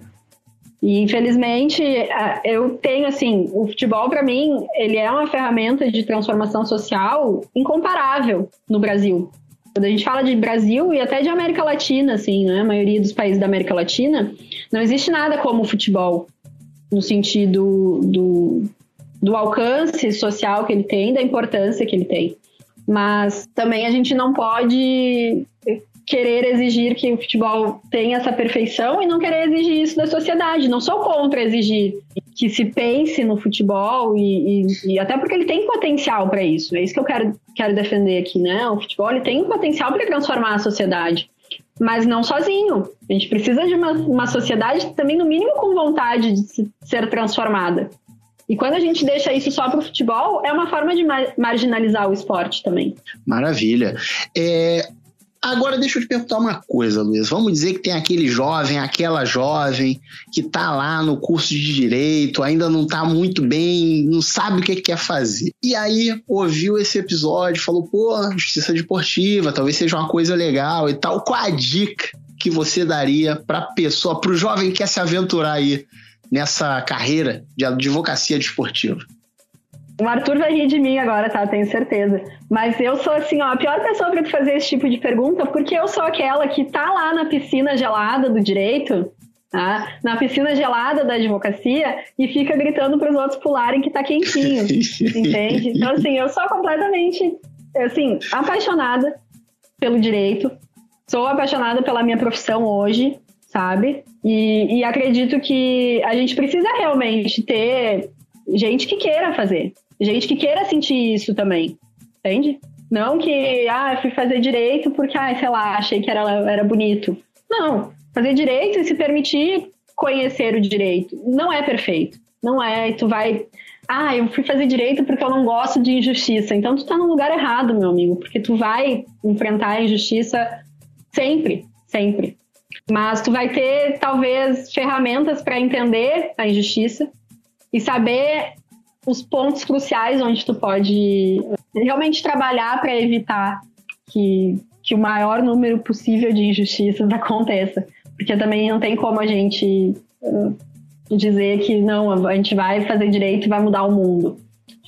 E infelizmente eu tenho assim, o futebol para mim ele é uma ferramenta de transformação social incomparável no Brasil. Quando a gente fala de Brasil e até de América Latina, assim, né, a maioria dos países da América Latina, não existe nada como o futebol no sentido do, do alcance social que ele tem, da importância que ele tem. Mas também a gente não pode querer exigir que o futebol tenha essa perfeição e não querer exigir isso da sociedade. Não sou contra exigir que se pense no futebol e, e, e até porque ele tem potencial para isso. É isso que eu quero, quero defender aqui, né? O futebol ele tem potencial para transformar a sociedade, mas não sozinho. A gente precisa de uma, uma sociedade também, no mínimo, com vontade de se, ser transformada. E quando a gente deixa isso só para o futebol, é uma forma de marginalizar o esporte também. Maravilha. É, Agora deixa eu te perguntar uma coisa, Luiz. Vamos dizer que tem aquele jovem, aquela jovem que está lá no curso de direito, ainda não está muito bem, não sabe o que, que quer fazer. E aí ouviu esse episódio, falou: pô, justiça desportiva, talvez seja uma coisa legal e tal. Qual a dica que você daria para pessoa, para o jovem que quer se aventurar aí nessa carreira de advocacia desportiva? O Arthur vai rir de mim agora, tá? Tenho certeza. Mas eu sou, assim, ó, a pior pessoa para fazer esse tipo de pergunta, porque eu sou aquela que tá lá na piscina gelada do direito, tá? Na piscina gelada da advocacia e fica gritando para os outros pularem que tá quentinho, (laughs) entende? Então, assim, eu sou completamente, assim, apaixonada pelo direito. Sou apaixonada pela minha profissão hoje, sabe? E, e acredito que a gente precisa realmente ter gente que queira fazer, gente que queira sentir isso também, entende? Não que, ah, fui fazer direito porque, ah, sei lá, achei que era, era bonito. Não, fazer direito e se permitir conhecer o direito. Não é perfeito. Não é, tu vai. Ah, eu fui fazer direito porque eu não gosto de injustiça. Então tu tá no lugar errado, meu amigo, porque tu vai enfrentar a injustiça sempre, sempre. Mas tu vai ter talvez ferramentas para entender a injustiça e saber os pontos cruciais onde tu pode realmente trabalhar para evitar que, que o maior número possível de injustiças (laughs) aconteça. Porque também não tem como a gente uh, dizer que não, a gente vai fazer direito e vai mudar o mundo.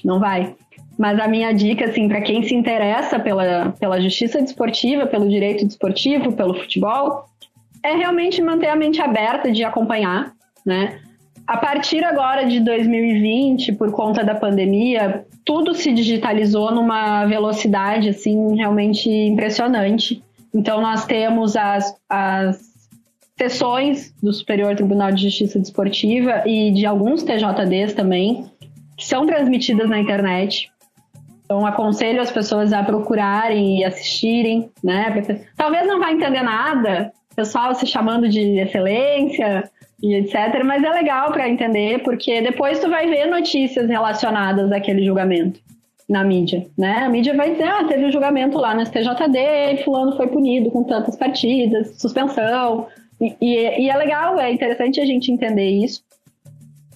Não vai. Mas a minha dica, assim, para quem se interessa pela, pela justiça desportiva, pelo direito desportivo, pelo futebol, é realmente manter a mente aberta de acompanhar, né? A partir agora de 2020, por conta da pandemia, tudo se digitalizou numa velocidade assim realmente impressionante. Então nós temos as, as sessões do Superior Tribunal de Justiça Desportiva e de alguns TJDs também, que são transmitidas na internet. Então, aconselho as pessoas a procurarem e assistirem, né? Talvez não vá entender nada, pessoal se chamando de excelência e etc. Mas é legal para entender, porque depois tu vai ver notícias relacionadas àquele julgamento na mídia, né? A mídia vai dizer, ah, teve um julgamento lá no STJD, fulano foi punido com tantas partidas, suspensão. E, e, e é legal, é interessante a gente entender isso.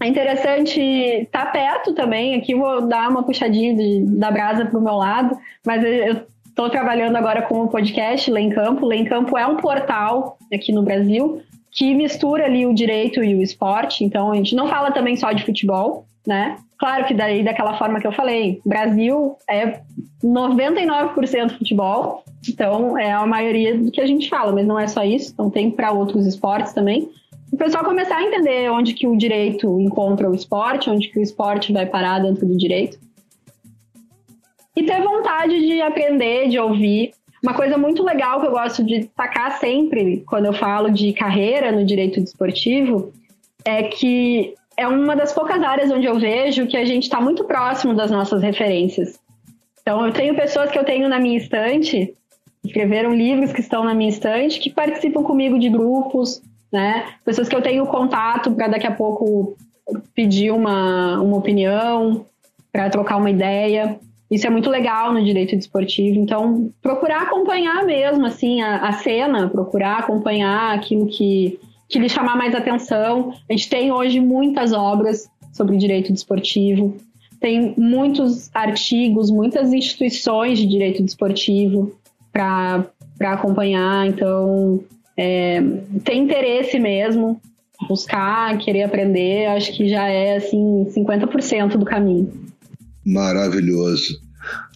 É interessante estar tá perto também, aqui vou dar uma puxadinha de, da brasa para o meu lado, mas eu estou trabalhando agora com o podcast Lê em Campo. Lê em Campo é um portal aqui no Brasil que mistura ali o direito e o esporte. Então, a gente não fala também só de futebol, né? Claro que daí, daquela forma que eu falei, Brasil é 99% futebol, então é a maioria do que a gente fala, mas não é só isso, então tem para outros esportes também. O pessoal começar a entender onde que o direito encontra o esporte, onde que o esporte vai parar dentro do direito. E ter vontade de aprender, de ouvir. Uma coisa muito legal que eu gosto de destacar sempre quando eu falo de carreira no direito desportivo é que é uma das poucas áreas onde eu vejo que a gente está muito próximo das nossas referências. Então, eu tenho pessoas que eu tenho na minha estante, escreveram livros que estão na minha estante, que participam comigo de grupos, né? Pessoas que eu tenho contato para daqui a pouco pedir uma, uma opinião, para trocar uma ideia. Isso é muito legal no direito desportivo. Então, procurar acompanhar mesmo, assim, a, a cena, procurar acompanhar aquilo que, que lhe chamar mais atenção. A gente tem hoje muitas obras sobre direito desportivo, tem muitos artigos, muitas instituições de direito desportivo para acompanhar. Então, é, tem interesse mesmo, buscar, querer aprender, acho que já é, assim, 50% do caminho. Maravilhoso.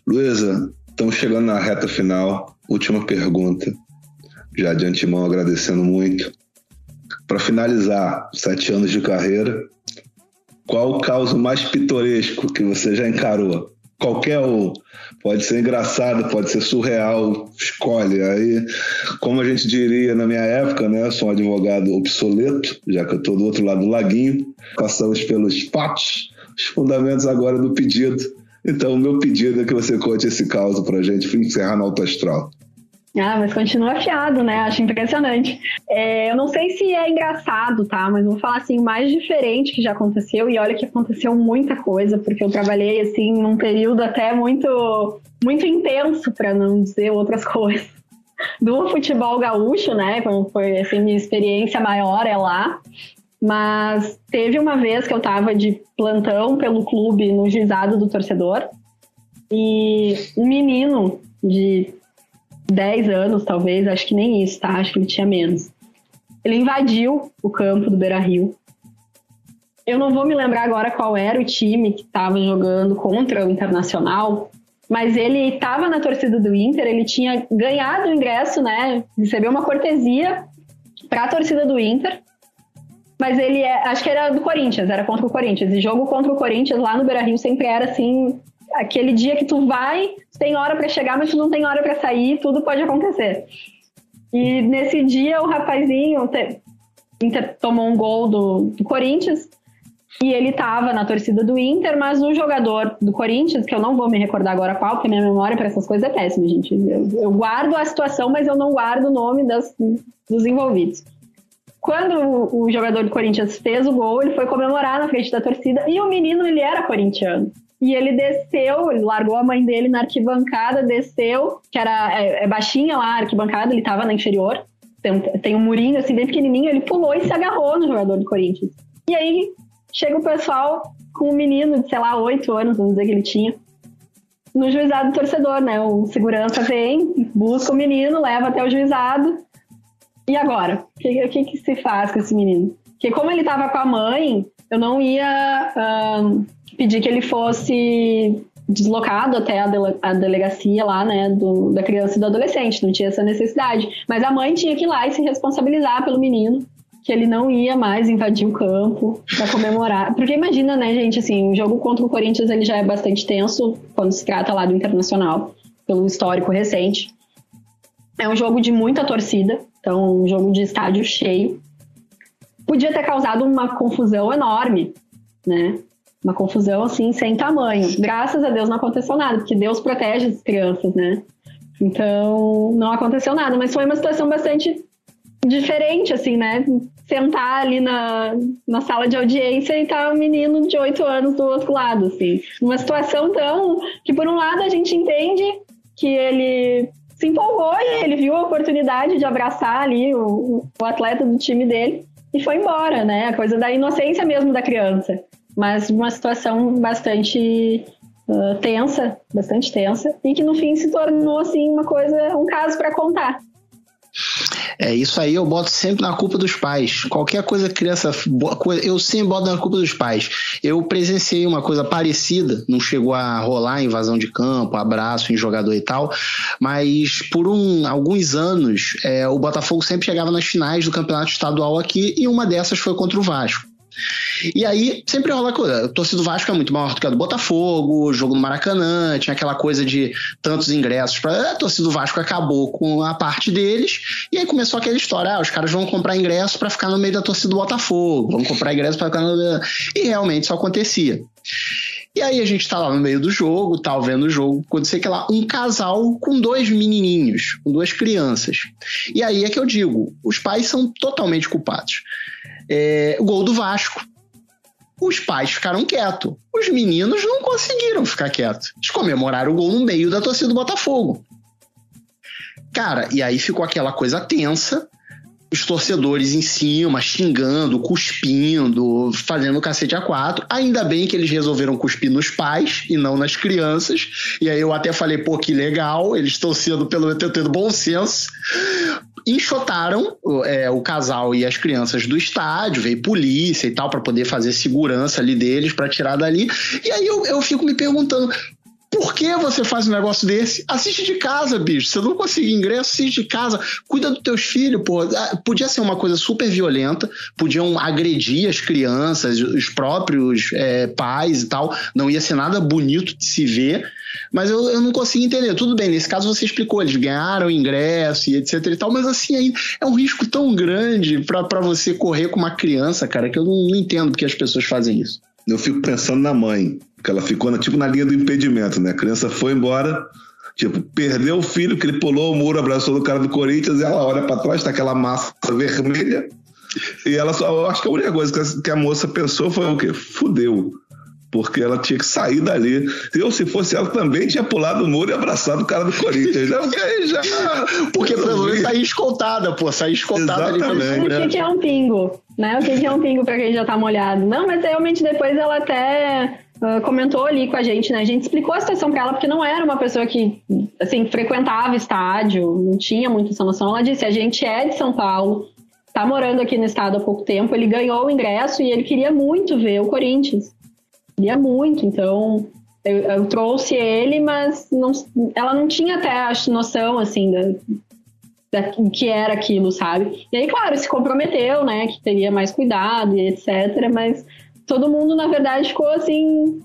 Luísa, estamos chegando na reta final. Última pergunta. Já de antemão agradecendo muito. Para finalizar, sete anos de carreira, qual o caso mais pitoresco que você já encarou? Qualquer um. Pode ser engraçado, pode ser surreal, escolhe. Aí, como a gente diria na minha época, né? Sou um advogado obsoleto, já que eu estou do outro lado do laguinho. Passamos pelos fatos, os fundamentos agora do pedido. Então, o meu pedido é que você conte esse caso a gente, para encerrar no Alto Astral. Ah, mas continua afiado, né? Acho impressionante. É, eu não sei se é engraçado, tá? Mas vou falar assim, o mais diferente que já aconteceu, e olha que aconteceu muita coisa, porque eu trabalhei assim num período até muito, muito intenso, para não dizer outras (laughs) coisas. Do futebol gaúcho, né? Foi assim, minha experiência maior é lá. Mas teve uma vez que eu estava de plantão pelo clube no juizado do torcedor e um menino de 10 anos, talvez, acho que nem isso, tá? Acho que ele tinha menos. Ele invadiu o campo do Beira Rio. Eu não vou me lembrar agora qual era o time que estava jogando contra o Internacional, mas ele estava na torcida do Inter, ele tinha ganhado o ingresso, né? Recebeu uma cortesia para a torcida do Inter mas ele é, acho que era do Corinthians, era contra o Corinthians. E jogo contra o Corinthians lá no Beira Rio sempre era assim, aquele dia que tu vai, tem hora para chegar, mas tu não tem hora para sair, tudo pode acontecer. E nesse dia o rapazinho te, Inter tomou um gol do, do Corinthians e ele tava na torcida do Inter, mas o jogador do Corinthians, que eu não vou me recordar agora qual, porque minha memória para essas coisas é péssima, gente. Eu, eu, guardo a situação, mas eu não guardo o nome das, dos envolvidos quando o, jogador do Corinthians fez o gol, ele foi comemorar na frente da torcida e o menino, ele era corintiano. E ele desceu, ele largou a mãe dele na arquibancada, desceu, que era é, é baixinha lá a arquibancada, ele tava na inferior. Tem, tem um murinho assim bem pequenininho, ele pulou e se agarrou no jogador do Corinthians. E aí chega o pessoal com um menino de, sei lá, oito anos, vamos dizer que ele tinha, no juizado do torcedor, né? O segurança vem, busca o menino, leva até o juizado. E agora? O que, que, que, se faz com esse menino? Porque como ele estava com a mãe, eu não ia uh, pedir que ele fosse deslocado até a, dele, a delegacia lá, né, do, da criança e do adolescente, não tinha essa necessidade. Mas a mãe tinha que ir lá e se responsabilizar pelo menino, que ele não ia mais invadir o campo para comemorar. Porque imagina, né, gente, assim, o jogo contra o Corinthians ele já é bastante tenso quando se trata lá do Internacional, pelo histórico recente. É um jogo de muita torcida, então um jogo de estádio cheio. Podia ter causado uma confusão enorme, né? Uma confusão assim sem tamanho. Graças a Deus não aconteceu nada, porque Deus protege as crianças, né? Então não aconteceu nada, mas foi uma situação bastante diferente, assim, né? Sentar ali na, na sala de audiência e tá um menino de oito anos do outro lado, assim. Uma situação tão que, por um lado, a gente entende que ele se empolgou e ele viu a oportunidade de abraçar ali o, o atleta do time dele e foi embora, né? A coisa da inocência mesmo da criança. Mas uma situação bastante uh, tensa, bastante tensa, e que no fim se tornou, assim, uma coisa, um caso para contar. É, isso aí eu boto sempre na culpa dos pais. Qualquer coisa criança. Eu sempre boto na culpa dos pais. Eu presenciei uma coisa parecida, não chegou a rolar invasão de campo, abraço em jogador e tal, mas por um, alguns anos é, o Botafogo sempre chegava nas finais do campeonato estadual aqui e uma dessas foi contra o Vasco. E aí sempre rola coisa. A torcida do Vasco é muito maior do que a do Botafogo, jogo no Maracanã, tinha aquela coisa de tantos ingressos para a torcida do Vasco acabou com a parte deles. E aí começou aquela história, ah, os caras vão comprar ingresso para ficar no meio da torcida do Botafogo, vão comprar ingresso para ficar no e realmente isso acontecia. E aí a gente tá lá no meio do jogo, tá vendo o jogo, quando sei que lá, um casal com dois menininhos, com duas crianças. E aí é que eu digo, os pais são totalmente culpados é, o gol do Vasco. Os pais ficaram quietos. Os meninos não conseguiram ficar quietos. Eles comemoraram o gol no meio da torcida do Botafogo. Cara, e aí ficou aquela coisa tensa os torcedores em cima, xingando, cuspindo, fazendo cacete a quatro. Ainda bem que eles resolveram cuspir nos pais e não nas crianças. E aí eu até falei, pô, que legal, eles estão sendo, pelo menos, tendo bom senso. Enxotaram é, o casal e as crianças do estádio, veio polícia e tal, para poder fazer segurança ali deles, para tirar dali. E aí eu, eu fico me perguntando, por que você faz um negócio desse? Assiste de casa, bicho. Você não conseguir ingresso, assiste de casa. Cuida dos teus filhos, pô. Ah, podia ser uma coisa super violenta, podiam agredir as crianças, os próprios é, pais e tal. Não ia ser nada bonito de se ver. Mas eu, eu não consigo entender. Tudo bem, nesse caso você explicou, eles ganharam ingresso e etc e tal, mas assim, aí é um risco tão grande para você correr com uma criança, cara, que eu não, não entendo porque as pessoas fazem isso. Eu fico pensando na mãe, que ela ficou na, tipo na linha do impedimento, né? A criança foi embora, tipo, perdeu o filho, que ele pulou o muro, abraçou o cara do Corinthians, e ela olha para trás, tá aquela massa vermelha. E ela só, eu acho que a única coisa que a, que a moça pensou foi o quê? Fudeu porque ela tinha que sair dali. Eu, se fosse ela, também tinha pulado o muro e abraçado o cara do Corinthians. Não, porque já. Porque pelo menos sair escoltada, pô, sair escoltada Exatamente. ali. O que, é um pingo? Né? O que, é um pingo pra quem já tá molhado? Não, mas realmente depois ela até. Uh, comentou ali com a gente, né? A gente explicou a situação para ela, porque não era uma pessoa que, assim, frequentava estádio, não tinha muito essa noção. Ela disse: a gente é de São Paulo, tá morando aqui no estado há pouco tempo, ele ganhou o ingresso e ele queria muito ver o Corinthians queria muito, então eu, eu, trouxe ele, mas não, ela não tinha até a noção, assim, da, da, que era aquilo, sabe? E aí, claro, se comprometeu, né, que teria mais cuidado e etc, mas todo mundo, na verdade, ficou assim,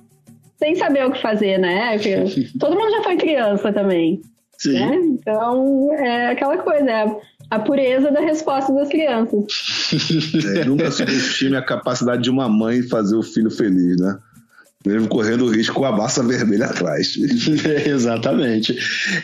sem saber o que fazer, né? Porque (laughs) todo mundo já foi criança também. Sim. Né? Então, é aquela coisa, é a pureza da resposta das crianças. (laughs) É, nunca subestime a capacidade de uma mãe fazer o filho feliz, né? Mesmo correndo o risco com a massa vermelha atrás. (laughs) Exatamente.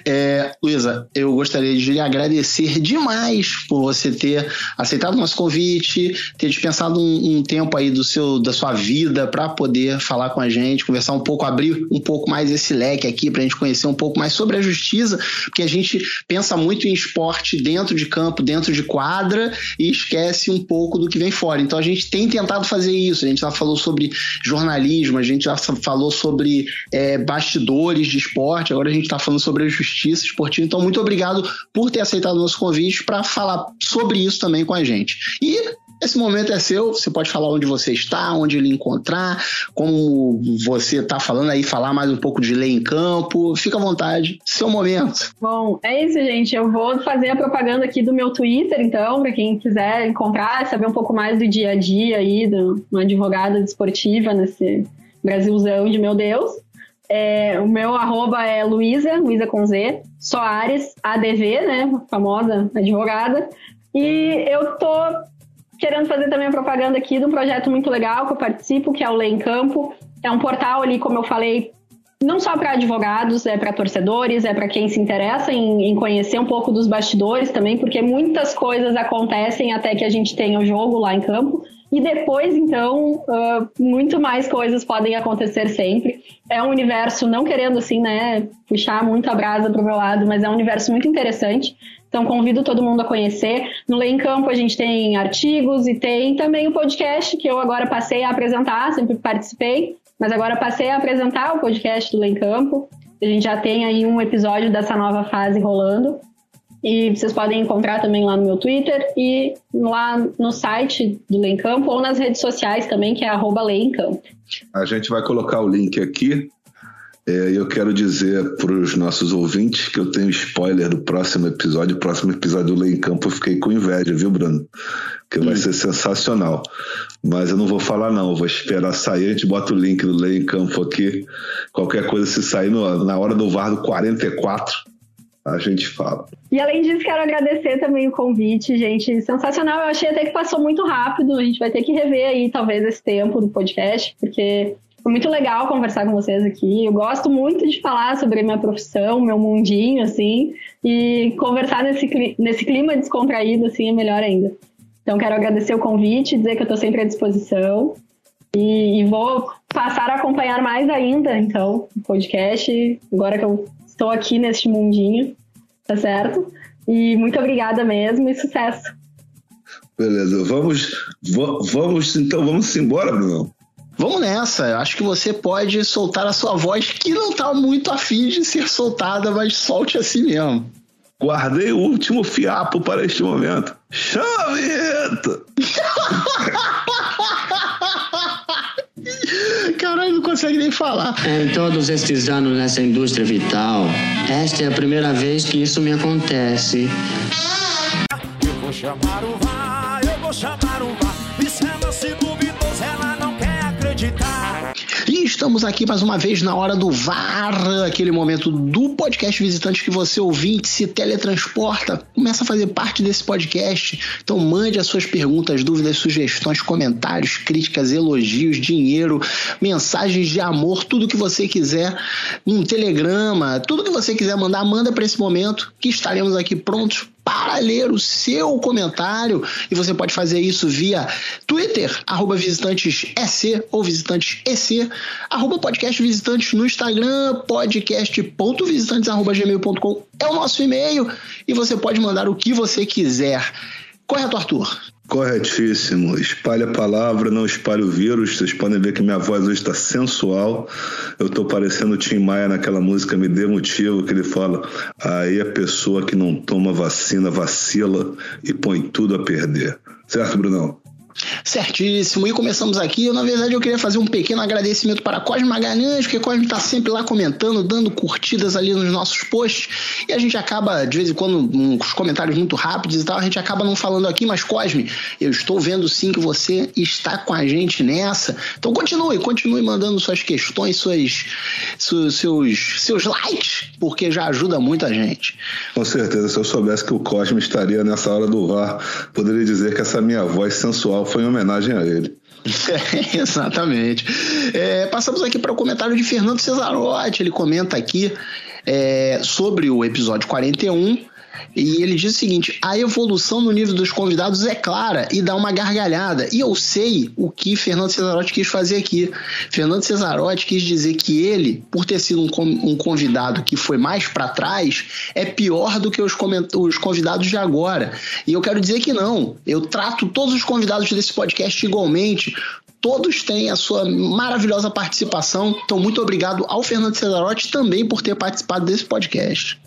É, Luísa, eu gostaria de lhe agradecer demais por você ter aceitado o nosso convite, ter dispensado um, um tempo aí do seu, da sua vida para poder falar com a gente, conversar um pouco, abrir um pouco mais esse leque aqui para a gente conhecer um pouco mais sobre a justiça, porque a gente pensa muito em esporte dentro de campo, dentro de quadra e esquece um pouco do que vem fora. Então a gente tem tentado fazer isso. A gente já falou sobre jornalismo, a gente já falou sobre é, bastidores de esporte, agora a gente está falando sobre a justiça esportiva. Então, muito obrigado por ter aceitado o nosso convite para falar sobre isso também com a gente. E esse momento é seu, você pode falar onde você está, onde ele encontrar, como você está falando aí, falar mais um pouco de lei em campo. Fica à vontade, seu momento. Bom, é isso, gente. Eu vou fazer a propaganda aqui do meu Twitter, então, para quem quiser encontrar, saber um pouco mais do dia a dia aí, de uma advogada desportiva nesse Brasilzão de meu Deus. É, o meu arroba é Luísa, Luísa com Z, Soares, ADV, né, famosa advogada. E eu tô querendo fazer também a propaganda aqui de um projeto muito legal que eu participo, que é o Lei em Campo. É um portal ali, como eu falei, não só para advogados, é para torcedores, é para quem se interessa em, em, conhecer um pouco dos bastidores também, porque muitas coisas acontecem até que a gente tenha o jogo lá em campo. E depois, então, uh, muito mais coisas podem acontecer sempre. É um universo, não querendo assim, né, puxar muito a brasa para o meu lado, mas é um universo muito interessante. Então, convido todo mundo a conhecer. No Lei em Campo, a gente tem artigos e tem também o podcast, que eu agora passei a apresentar, sempre participei, mas agora passei a apresentar o podcast do Lei em Campo. A gente já tem aí um episódio dessa nova fase rolando. E vocês podem encontrar também lá no meu Twitter e lá no site do Lei em Campo ou nas redes sociais também, que é arroba Lei em Campo. A gente vai colocar o link aqui. É, eu quero dizer para os nossos ouvintes que eu tenho spoiler do próximo episódio. O próximo episódio do Lei em Campo eu fiquei com inveja, viu, Bruno? Que vai hum. ser sensacional. Mas eu não vou falar, não. Eu vou esperar sair. A gente bota o link do Lei em Campo aqui. Qualquer coisa, se sair no, na hora do VAR do 44, a gente fala. E além disso, quero agradecer também o convite, gente. Sensacional. Eu achei até que passou muito rápido. A gente vai ter que rever aí, talvez, esse tempo do podcast, porque foi muito legal conversar com vocês aqui. Eu gosto muito de falar sobre a minha profissão, meu mundinho, assim, e conversar nesse, nesse clima descontraído, assim, é melhor ainda. Então, quero agradecer o convite, dizer que eu estou sempre à disposição. E, e, vou passar a acompanhar mais ainda, então, o podcast, agora que eu estou aqui neste mundinho, tá certo? E muito obrigada mesmo e sucesso. Beleza, vamos, vamos então, vamos embora, Bruno. Vamos nessa. Acho que você pode soltar a sua voz que não está muito afim de ser soltada, mas solte assim mesmo. Guardei o último fiapo para este momento. Chama não consegue nem falar. Em todos estes anos nessa indústria vital, esta é a primeira vez que isso me acontece. Eu vou chamar o estamos aqui mais uma vez na hora do VAR, aquele momento do podcast visitante que você ouvinte se teletransporta, começa a fazer parte desse podcast. Então mande as suas perguntas, dúvidas, sugestões, comentários, críticas, elogios, dinheiro, mensagens de amor, tudo que você quiser, um telegrama, tudo que você quiser mandar, manda para esse momento que estaremos aqui prontos para ler o seu comentário e você pode fazer isso via Twitter, arroba visitantesec ou visitantesec, arroba podcast visitantes no Instagram, podcast.visitantes.gmail.com é o nosso e-mail e você pode mandar o que você quiser. Correto, Arthur? Corretíssimo. Espalhe a palavra, não espalhe o vírus. Vocês podem ver que minha voz hoje está sensual. Eu estou parecendo o Tim Maia naquela música Me Dê Motivo, que ele fala: aí a pessoa que não toma vacina vacila e põe tudo a perder. Certo, Brunão? Certíssimo. E começamos aqui. Eu, na verdade, eu queria fazer um pequeno agradecimento para Cosme Magalhães, porque Cosme está sempre lá comentando, dando curtidas ali nos nossos posts. E a gente acaba, de vez em quando, uns comentários muito rápidos e tal, a gente acaba não falando aqui, mas Cosme, eu estou vendo sim que você está com a gente nessa. Então continue, continue mandando suas questões, suas, seus, seus, seus likes, porque já ajuda muito a gente. Com certeza, se eu soubesse que o Cosme estaria nessa hora do VAR, poderia dizer que essa minha voz sensual foi em homenagem a ele. É, (laughs) exatamente. É, passamos aqui para o comentário de Fernando Cesarotti. Ele comenta aqui é, sobre o episódio 41. E ele diz o seguinte: a evolução no nível dos convidados é clara e dá uma gargalhada. E eu sei o que Fernando Cesarotti quis fazer aqui. Fernando Cesarotti quis dizer que ele, por ter sido um, convidado que foi mais para trás, é pior do que os, os convidados de agora. E eu quero dizer que não. Eu trato todos os convidados desse podcast igualmente todos têm a sua maravilhosa participação. Então, muito obrigado ao Fernando Cesarotti também por ter participado desse podcast.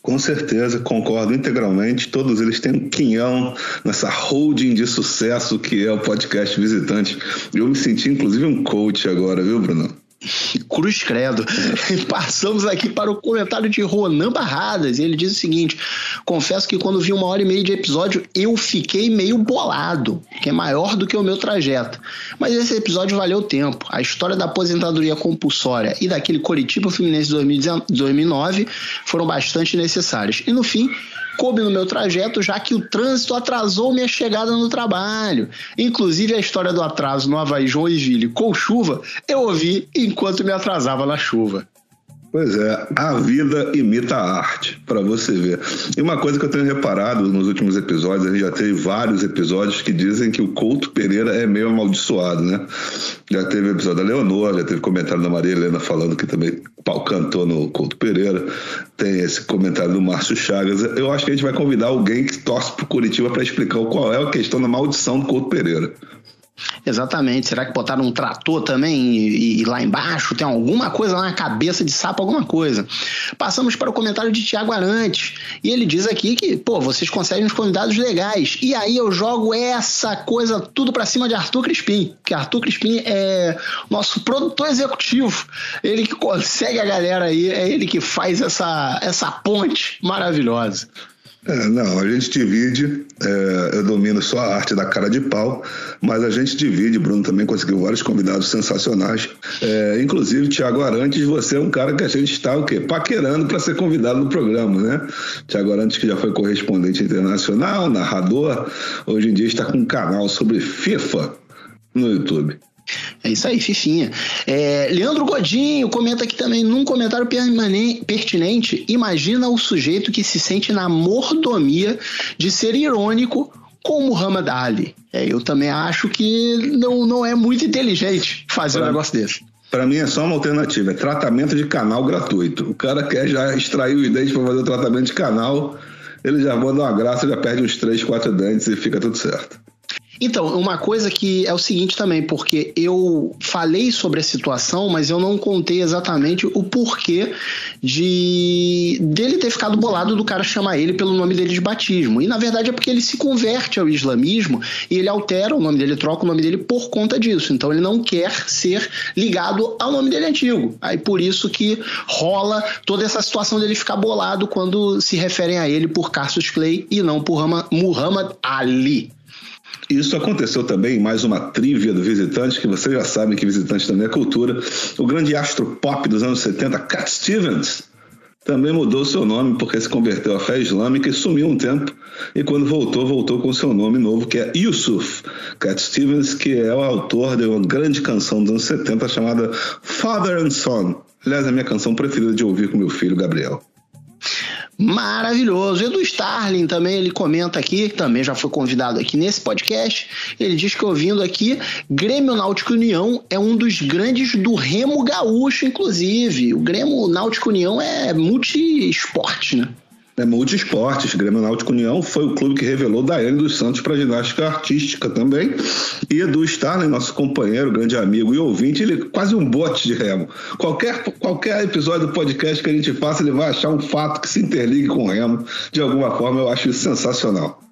Com certeza, concordo integralmente. Todos eles têm um quinhão nessa holding de sucesso que é o podcast Visitante. Eu me senti, inclusive, um coach agora, viu, Bruno? (laughs) Cruz Credo. (laughs) Passamos aqui para o comentário de Ronan Barradas. Ele diz o seguinte: confesso que quando vi uma hora e meia de episódio, eu fiquei meio bolado, que é maior do que o meu trajeto. Mas esse episódio valeu o tempo. A história da aposentadoria compulsória e daquele Coritiba Fluminense 2009 foram bastante necessários. E no fim, coube no meu trajeto, já que o trânsito atrasou minha chegada no trabalho. Inclusive, a história do atraso no Havaí Joinville com chuva, eu ouvi enquanto me atrasava na chuva. Pois é, a vida imita a arte, para você ver. E uma coisa que eu tenho reparado nos últimos episódios, a gente já teve vários episódios que dizem que o Couto Pereira é meio amaldiçoado, né? Já teve episódio da Leonor, já teve comentário da Maria Helena falando que também pau cantou no Couto Pereira. Tem esse comentário do Márcio Chagas. Eu acho que a gente vai convidar alguém que torce pro Curitiba para explicar qual é a questão da maldição do Couto Pereira. Exatamente. Será que botaram um trator também e, e, lá embaixo tem alguma coisa lá na cabeça de sapo, alguma coisa? Passamos para o comentário de Tiago Arantes. E ele diz aqui que, pô, vocês conseguem uns convidados legais. E aí eu jogo essa coisa tudo para cima de Arthur Crispim. Que Arthur Crispim é nosso produtor executivo. Ele que consegue a galera aí, é ele que faz essa, essa ponte maravilhosa. É, não, a gente divide. É, eu domino só a arte da cara de pau, mas a gente divide. Bruno também conseguiu vários convidados sensacionais. É, inclusive, Tiago Arantes, você é um cara que a gente está o quê? Paquerando para ser convidado no programa, né? Tiago Arantes, que já foi correspondente internacional, narrador, hoje em dia está com um canal sobre FIFA no YouTube. É isso aí, Fifinha. É, Leandro Godinho comenta aqui também num comentário pertinente. Imagina o sujeito que se sente na mordomia de ser irônico com Muhammad Ali. É, eu também acho que não, não é muito inteligente fazer pra, um negócio desse. Para mim é só uma alternativa, é tratamento de canal gratuito. O cara quer já extrair os dentes para fazer o tratamento de canal, ele já manda uma graça, já perde uns 3, 4 dentes e fica tudo certo. Então, uma coisa que é o seguinte também, porque eu falei sobre a situação, mas eu não contei exatamente o porquê de dele ter ficado bolado do cara chamar ele pelo nome dele de batismo. E na verdade é porque ele se converte ao islamismo e ele altera o nome dele, troca o nome dele por conta disso. Então ele não quer ser ligado ao nome dele antigo. Aí por isso que rola toda essa situação dele ficar bolado quando se referem a ele por Cassius Clay e não por Muhammad Ali. Isso aconteceu também mais uma trivia do Visitante, que vocês já sabem que Visitante também é cultura. O grande astro pop dos anos 70, Cat Stevens, também mudou seu nome porque se converteu à fé islâmica e sumiu um tempo. E quando voltou, voltou com seu nome novo, que é Yusuf. Cat Stevens, que é o autor de uma grande canção dos anos 70 chamada Father and Son. Aliás, é a minha canção preferida de ouvir com meu filho Gabriel maravilhoso. E do Starling também, ele comenta aqui, também já foi convidado aqui nesse podcast. Ele diz que ouvindo aqui, Grêmio Náutico União é um dos grandes do Remo Gaúcho, inclusive. O Grêmio Náutico União é multi-esporte, né? É multiesportes, Grêmio Náutico União foi o clube que revelou Daiane dos Santos para ginástica artística também. E Edu Starling, nosso companheiro, grande amigo e ouvinte, ele é quase um bote de remo. Qualquer, qualquer episódio do podcast que a gente faça, ele vai achar um fato que se interligue com o remo. De alguma forma, eu acho isso sensacional.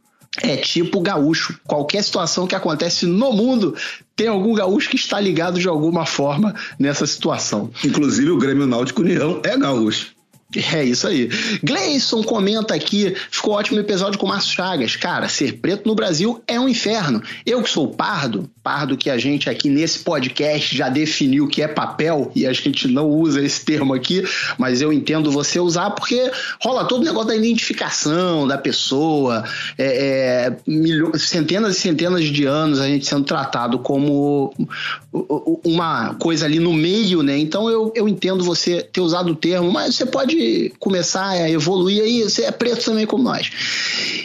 É tipo gaúcho. Qualquer situação que acontece no mundo, tem algum gaúcho que está ligado de alguma forma nessa situação. Inclusive, o Grêmio Náutico União é gaúcho. É isso aí. Gleison comenta aqui, ficou ótimo o episódio com o Márcio Chagas. Cara, ser preto no Brasil é um inferno. Eu que sou pardo, pardo que a gente aqui nesse podcast já definiu que é papel, e a gente não usa esse termo aqui, mas eu entendo você usar porque rola todo o negócio da identificação da pessoa, é, é, milho, centenas e centenas de anos a gente sendo tratado como uma coisa ali no meio, né? Então eu, eu entendo você ter usado o termo, mas você pode começar a evoluir aí, você é preto também como nós.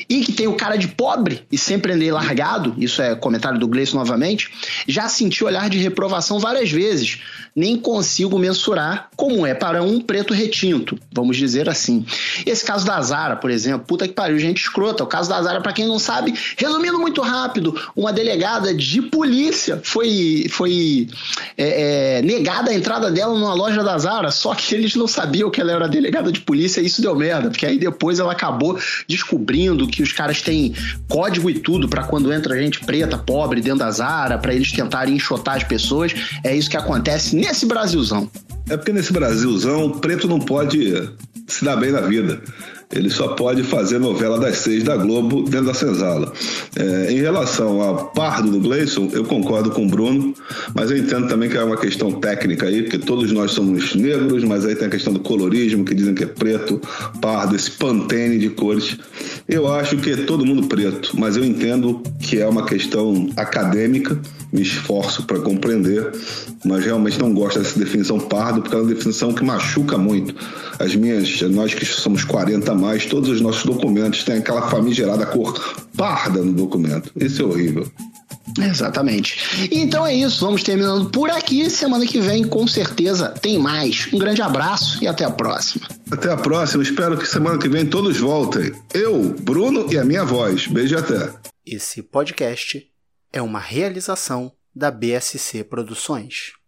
E que tem o cara de pobre e sempre andei largado, isso é comentário do Gleison novamente, já senti olhar de reprovação várias vezes. Nem consigo mensurar como é para um preto retinto, vamos dizer assim. Esse caso da Zara, por exemplo, puta que pariu, gente escrota. O caso da Zara, para quem não sabe, resumindo muito rápido, uma delegada de polícia foi, foi é, é, negada a entrada dela numa loja da Zara, só que eles não sabiam que ela era delegada de polícia isso deu merda, porque aí depois ela acabou descobrindo que os caras têm código e tudo para quando entra gente preta, pobre dentro da Zara, para eles tentarem enxotar as pessoas. É isso que acontece nesse Brasilzão. É porque nesse Brasilzão, preto não pode se dar bem na vida. Ele só pode fazer novela das seis da Globo dentro da senzala. É, em relação a Pardo do Gleison, eu concordo com o Bruno, mas eu entendo também que é uma questão técnica aí, porque todos nós somos negros, mas aí tem a questão do colorismo, que dizem que é preto, pardo, esse pantene de cores. Eu acho que é todo mundo preto, mas eu entendo que é uma questão acadêmica, me esforço para compreender, mas realmente não gosto dessa definição pardo, porque é uma definição que machuca muito. As minhas, nós que somos 40 a mais, todos os nossos documentos têm aquela famigerada cor parda no documento. Isso é horrível. Exatamente. Então é isso, vamos terminando por aqui. Semana que vem, com certeza, tem mais. Um grande abraço e até a próxima. Até a próxima. Espero que semana que vem todos voltem. Eu, Bruno e a minha voz. Beijo e até. Esse podcast é uma realização da BSC Produções.